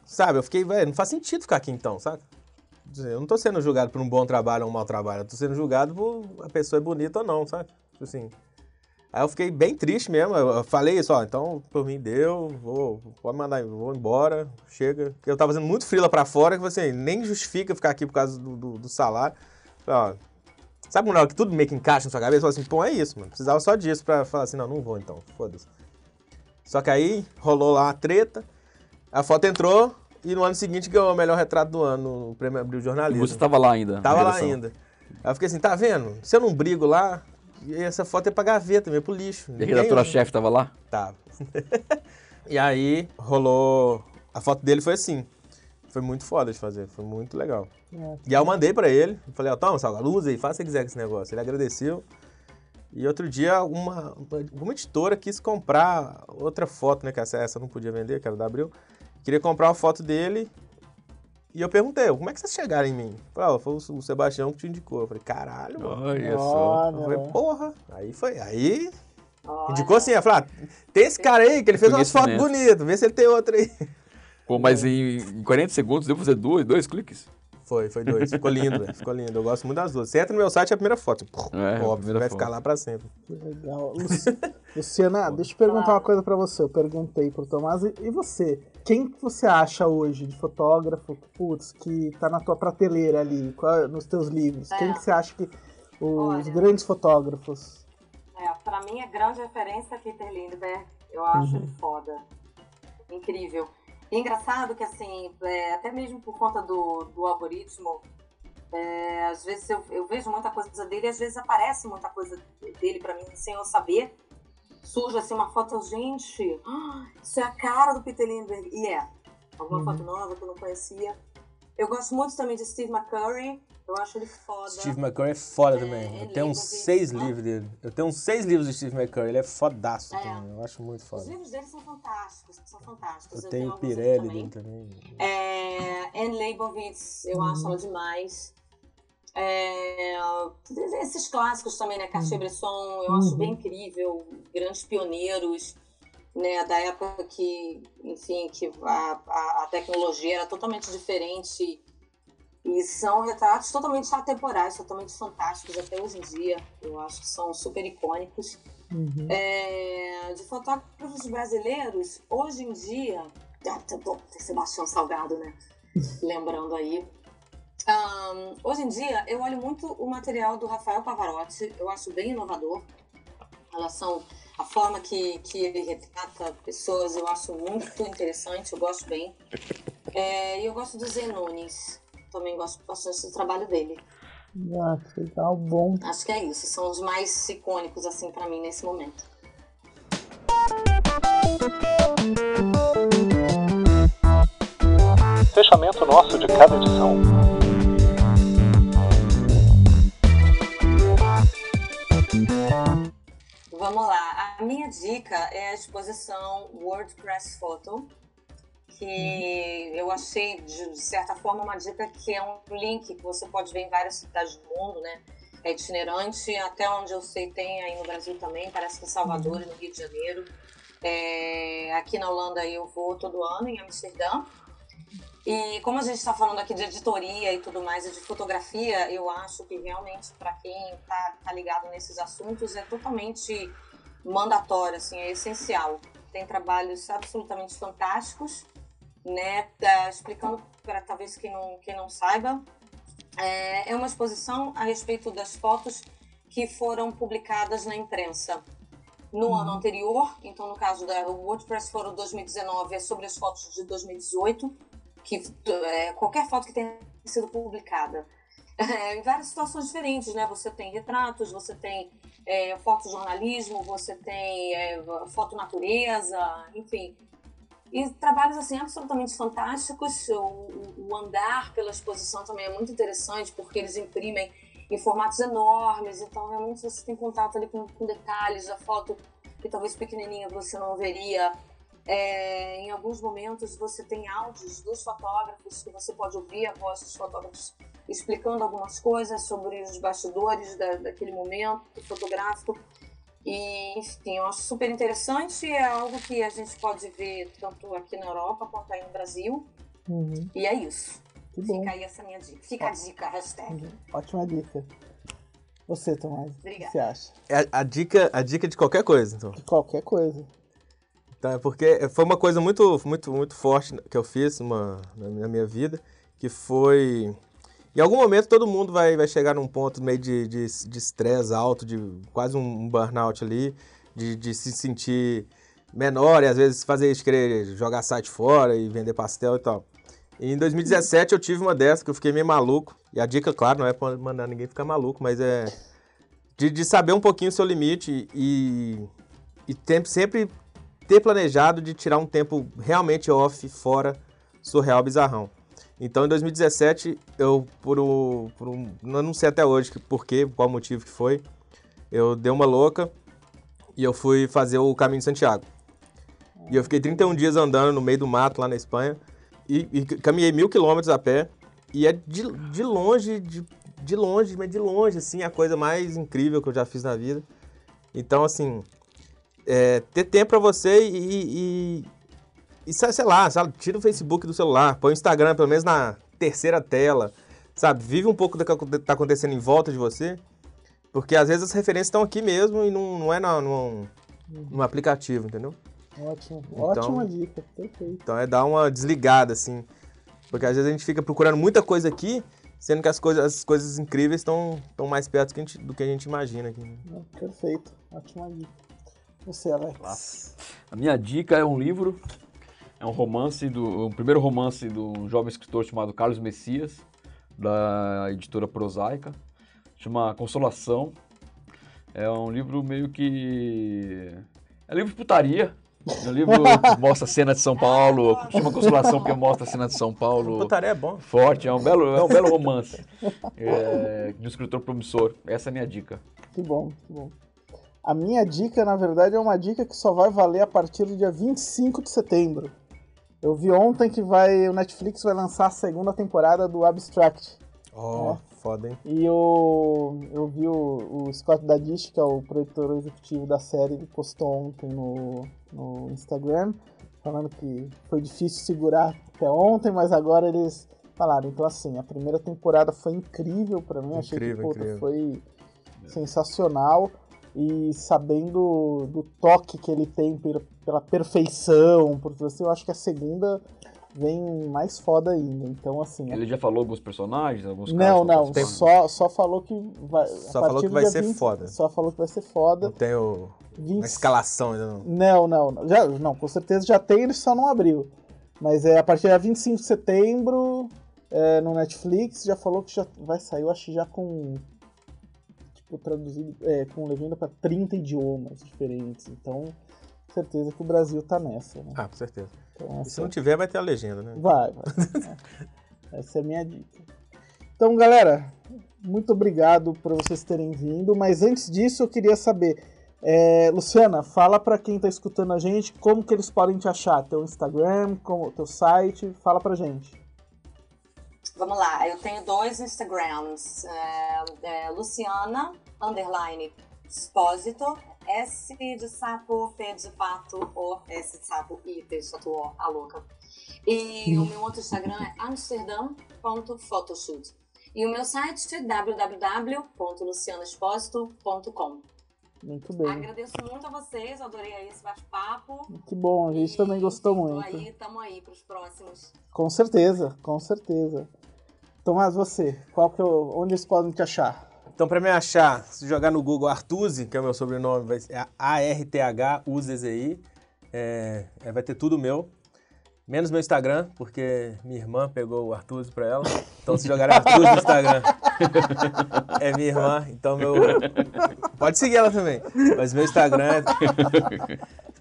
Sabe, eu fiquei, velho, não faz sentido ficar aqui então, dizer, Eu não tô sendo julgado por um bom trabalho ou um mau trabalho. Eu tô sendo julgado por a pessoa é bonita ou não, sabe? Tipo assim. Aí eu fiquei bem triste mesmo. Eu falei isso, ó, então por mim deu, vou, pode mandar, vou embora, chega. Porque eu tava fazendo muito frila pra fora, que assim, nem justifica ficar aqui por causa do, do, do salário. Falei, ó, sabe hora que tudo meio que encaixa na sua cabeça? Fala assim, pô, é isso, mano. Precisava só disso pra falar assim, não, não vou então, foda-se. Só que aí rolou lá uma treta, a foto entrou e no ano seguinte ganhou o melhor retrato do ano no Prêmio Abril de E Jornalismo. você tava lá ainda. Tava lá ainda. Aí eu fiquei assim, tá vendo? Se eu não brigo lá, essa foto é pra gaveta, mesmo, pro lixo. E a redatora-chefe tava lá? Tava. [LAUGHS] e aí rolou. A foto dele foi assim. Foi muito foda de fazer, foi muito legal. É. E aí eu mandei pra ele, falei, ó, toma, Salgado, usa aí, faça o que você quiser com esse negócio. Ele agradeceu. E outro dia, uma, uma editora quis comprar outra foto, né? Que essa, essa eu não podia vender, que era da Abril. Queria comprar uma foto dele. E eu perguntei, como é que vocês chegaram em mim? Falei, ó, foi o Sebastião que te indicou. Eu falei, caralho, mano. Olha só. Eu falei, porra. Aí foi. Aí Olha, indicou assim, eu falei, ah, tem esse cara aí que ele fez umas fotos bonitas, vê se ele tem outra aí. Pô, mas em, em 40 segundos deu pra fazer dois, dois cliques? Foi, foi dois. Ficou lindo, velho. Ficou lindo. Eu gosto muito das duas. Você entra no meu site, é a primeira foto. É, a Óbvio, primeira vai foto. ficar lá pra sempre. legal. Luci- Luciana, deixa eu perguntar uma coisa pra você. Eu perguntei pro Tomás. E e você? Quem que você acha hoje de fotógrafo, putz, que tá na tua prateleira ali, qual- nos teus livros? Quem É. que você acha que os Olha. grandes fotógrafos? É, pra mim, a grande referência é Peter Lindbergh. Eu acho Uhum. ele foda. Incrível. E engraçado que, assim, é, até mesmo por conta do, do algoritmo, é, às vezes eu, eu vejo muita coisa dele e às vezes aparece muita coisa dele pra mim sem eu saber. Surge assim uma foto, gente, ah, isso é a cara do Peter Lindbergh. E é. Alguma Uhum. foto nova que eu não conhecia. Eu gosto muito também de Steve McCurry. Eu acho ele foda. Steve McCurry é foda É, também. é Eu tenho uns seis livros dele. Eu tenho uns seis livros de Steve McCurry. Ele é fodaço É. também. Eu acho muito Os foda. livros dele são fantásticos, são fantásticos. Eu tenho o Pirelli também. dele também. É, Anne Leibovitz, eu acho ela demais. É, esses clássicos também, né? Cartier-Bresson, eu Uhum. acho bem incrível, grandes pioneiros, né? Da época que, enfim, que a, a, a tecnologia era totalmente diferente e são retratos totalmente atemporais, totalmente fantásticos até hoje em dia. Eu acho que são super icônicos. Uhum. É, de fotógrafos brasileiros, hoje em dia. Ah, tá bom, tem Sebastião Salgado, né? [LAUGHS] Lembrando aí. Ahn, hoje em dia, eu olho muito o material do Rafael Pavarotti, eu acho bem inovador. A relação, a forma que, que ele retrata pessoas, eu acho muito interessante, eu gosto bem. É, e eu gosto do Zé Nunes, também gosto bastante do trabalho dele. Ah, que legal, bom. Acho que é isso, são os mais icônicos, assim, pra mim, nesse momento. Fechamento nosso de cada edição. Vamos lá. A minha dica é a exposição WordPress Photo, que eu achei, de certa forma, uma dica que é um link que você pode ver em várias cidades do mundo, né? É itinerante, até onde eu sei tem aí no Brasil também, parece que em Salvador e no Rio de Janeiro. É, aqui na Holanda eu vou todo ano, em Amsterdã. E como a gente está falando aqui de editoria e tudo mais, e de fotografia, eu acho que realmente, para quem está tá ligado nesses assuntos, é totalmente mandatório, assim, é essencial. Tem trabalhos absolutamente fantásticos, né? Explicando para talvez quem não, quem não saiba, é, é uma exposição a respeito das fotos que foram publicadas na imprensa no ano anterior. Então, no caso da WordPress Forum 2019 é sobre as fotos de 2018, que é, qualquer foto que tenha sido publicada. [LAUGHS] É, em várias situações diferentes, né? Você tem retratos, você tem é, fotojornalismo, você tem é, foto natureza, enfim. E trabalhos assim absolutamente fantásticos. O, o andar pela exposição também é muito interessante porque eles imprimem em formatos enormes, então realmente você tem contato ali com, com detalhes da foto que talvez pequenininha você não veria. É, em alguns momentos você tem áudios dos fotógrafos que você pode ouvir a voz dos fotógrafos explicando algumas coisas sobre os bastidores da, daquele momento fotográfico. E, enfim, eu acho super interessante. É algo que a gente pode ver tanto aqui na Europa quanto aí no Brasil. Uhum. E é isso. Que bom. Fica aí essa minha dica. Fica a dica, hashtag. Ótima dica. Você, Tomás, o que Obrigada. você acha? É a, a dica, a dica de qualquer coisa, então. De qualquer coisa. É porque foi uma coisa muito, muito, muito forte que eu fiz uma, na minha- na minha vida, que foi... Em algum momento todo mundo vai, vai chegar num ponto meio de de de estresse alto, de quase um burnout ali, de, de se sentir menor e às vezes fazer isso, querer jogar site fora e vender pastel e tal. Em 2017 eu tive uma dessa que eu fiquei meio maluco. E a dica, claro, não é pra mandar ninguém ficar maluco, mas é de, de saber um pouquinho o seu limite e, e tem- sempre ter planejado de tirar um tempo realmente off, fora, surreal, bizarrão. Então, em 2017, eu, por um, por um não sei até hoje por quê, qual motivo que foi, eu dei uma louca e eu fui fazer o Caminho de Santiago. E eu fiquei 31 dias andando no meio do mato lá na Espanha e, e caminhei mil quilômetros a pé. E é de, de longe, de, de longe, mas de longe, assim, a coisa mais incrível que eu já fiz na vida. Então, assim, é, ter tempo pra você e, e, e, sei sei lá, sabe, tira o Facebook do celular, põe o Instagram pelo menos na terceira tela, sabe? Vive um pouco do que tá acontecendo em volta de você, porque às vezes as referências estão aqui mesmo e não, não é na, num, num aplicativo, entendeu? Ótimo. Então- Ótima dica. Perfeito. Então é dar uma desligada, assim. Porque às vezes a gente fica procurando muita coisa aqui, sendo que as coisas, as coisas incríveis estão estão mais perto que a gente- do que a gente imagina aqui. né? É, Perfeito. Ótima dica. Você, Alex. A minha dica é um livro, é um romance, do, um primeiro romance de um jovem escritor chamado Carlos Messias, da editora Prosaica, chama Consolação. É um livro meio que... é livro de putaria, é um livro que mostra a cena de São Paulo, chama Consolação porque mostra a cena de São Paulo Putaria é bom. forte, é um belo, é um belo romance é, de um escritor promissor. Essa é a minha dica. Que bom, que bom. A minha dica, na verdade, é uma dica que só vai valer a partir do dia 25 de setembro. Eu vi ontem que vai, o Netflix vai lançar a segunda temporada do Abstract. Ó, foda, hein? E o, eu vi o, o Scott Dadish, que é o produtor executivo da série, ele postou ontem no, no Instagram, falando que foi difícil segurar até ontem, mas agora eles falaram. Então, assim, a primeira temporada foi incrível pra mim, achei que Incrível, puta, incrível. foi sensacional. E sabendo do toque que ele tem pela, perfeição, por tudo assim, eu acho que a segunda vem mais foda ainda. Então, assim, Ele já falou alguns personagens, alguns não, não, só, só falou que vai. Só falou que vai ser 20 foda. Só falou que vai ser Não foda. tem o- 20... a escalação ainda não. Não, não, não. Já, não, com certeza já tem, ele só não abriu. Mas é a partir de 25 de setembro é, no Netflix, já falou que já vai sair, eu acho que já com. Tipo, traduzido, é, com legenda para 30 idiomas diferentes. Então, certeza que o Brasil tá nessa, né? Ah, com certeza. Então, E se não tiver, vai ter a legenda, né? Vai, vai. [LAUGHS] Essa é a minha dica. Então, galera, muito obrigado por vocês terem vindo. Mas antes disso, eu queria saber, é, Luciana, fala pra quem tá escutando a gente como que eles podem te achar. Teu Instagram, como, teu site, fala pra gente. Vamos lá, eu tenho dois Instagrams. É, é Luciana, underline, Expósito, S de sapo, P de pato, O, S de sapo, I, T de tatu, O, a louca. E o meu outro Instagram é amsterdam.photoshoot. E o meu site é www.lucianaexposito.com. Muito bem. Agradeço muito a vocês, adorei esse bate-papo. Que bom, a gente também gostou muito. aí, tamo aí pros próximos. Com certeza, com certeza. Tomás, você, qual que é o, onde eles podem te achar? Então, pra me achar, se jogar no Google Artuzi, que é o meu sobrenome, vai ser A-R-T-H-U-Z-Z-I, é, é, vai ter tudo meu. Menos meu Instagram, porque minha irmã pegou o Artuzi pra ela. Então, se jogarem Artuzi no Instagram, [LAUGHS] é minha irmã. Então, meu. Pode seguir ela também. Mas meu Instagram é.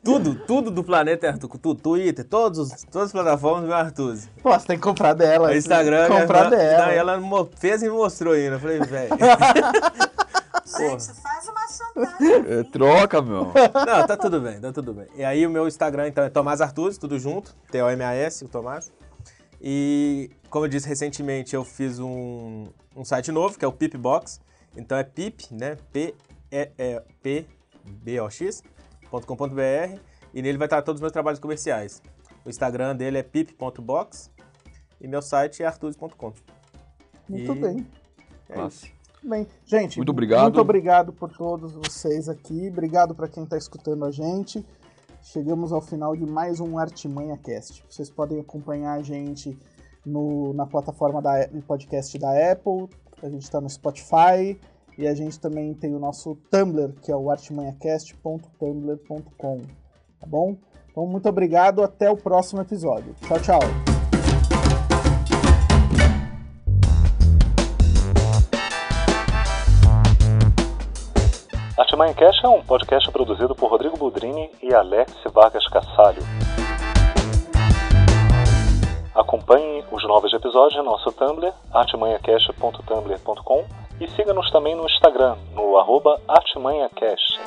Tudo, tudo do planeta é Artuzi. Tu- Twitter, todos, os- todas as plataformas, meu Artuzi. Pô, você tem que comprar dela. O Instagram, comprar minha irmã- dela. E ela fez e me mostrou ainda. Eu falei, velho. [LAUGHS] Gente, faz uma chantagem. É, troca, meu. Não, tá tudo bem, tá tudo bem. E aí o meu Instagram, então, é Tomás Artuzzi, tudo junto, T-O-M-A-S, o Tomás. E, como eu disse recentemente, eu fiz um, um site novo, que é o Pipbox. Então é pip, né, P-E-P-B-O-X.com.br e nele vai estar todos os meus trabalhos comerciais. O Instagram dele é pip.box e meu site é artuzzi.com. Muito E- bem. É isso. Bem, gente, Muito obrigado. Muito obrigado por todos vocês aqui. Obrigado para quem está escutando a gente. Chegamos ao final de mais um Artimanha Cast. Vocês podem acompanhar a gente no, na plataforma da, de podcast da Apple. A gente está no Spotify. E a gente também tem o nosso Tumblr, que é o artimanhacast.tumblr.com. Tá bom? Então, muito obrigado. Até o próximo episódio. Tchau, tchau. Artimanha Cash é um podcast produzido por Rodrigo Budrini e Alex Vargas Cassalho. Acompanhe os novos episódios no nosso Tumblr, artimanhacast.tumblr.com e siga-nos também no Instagram, no arroba artimanhacast.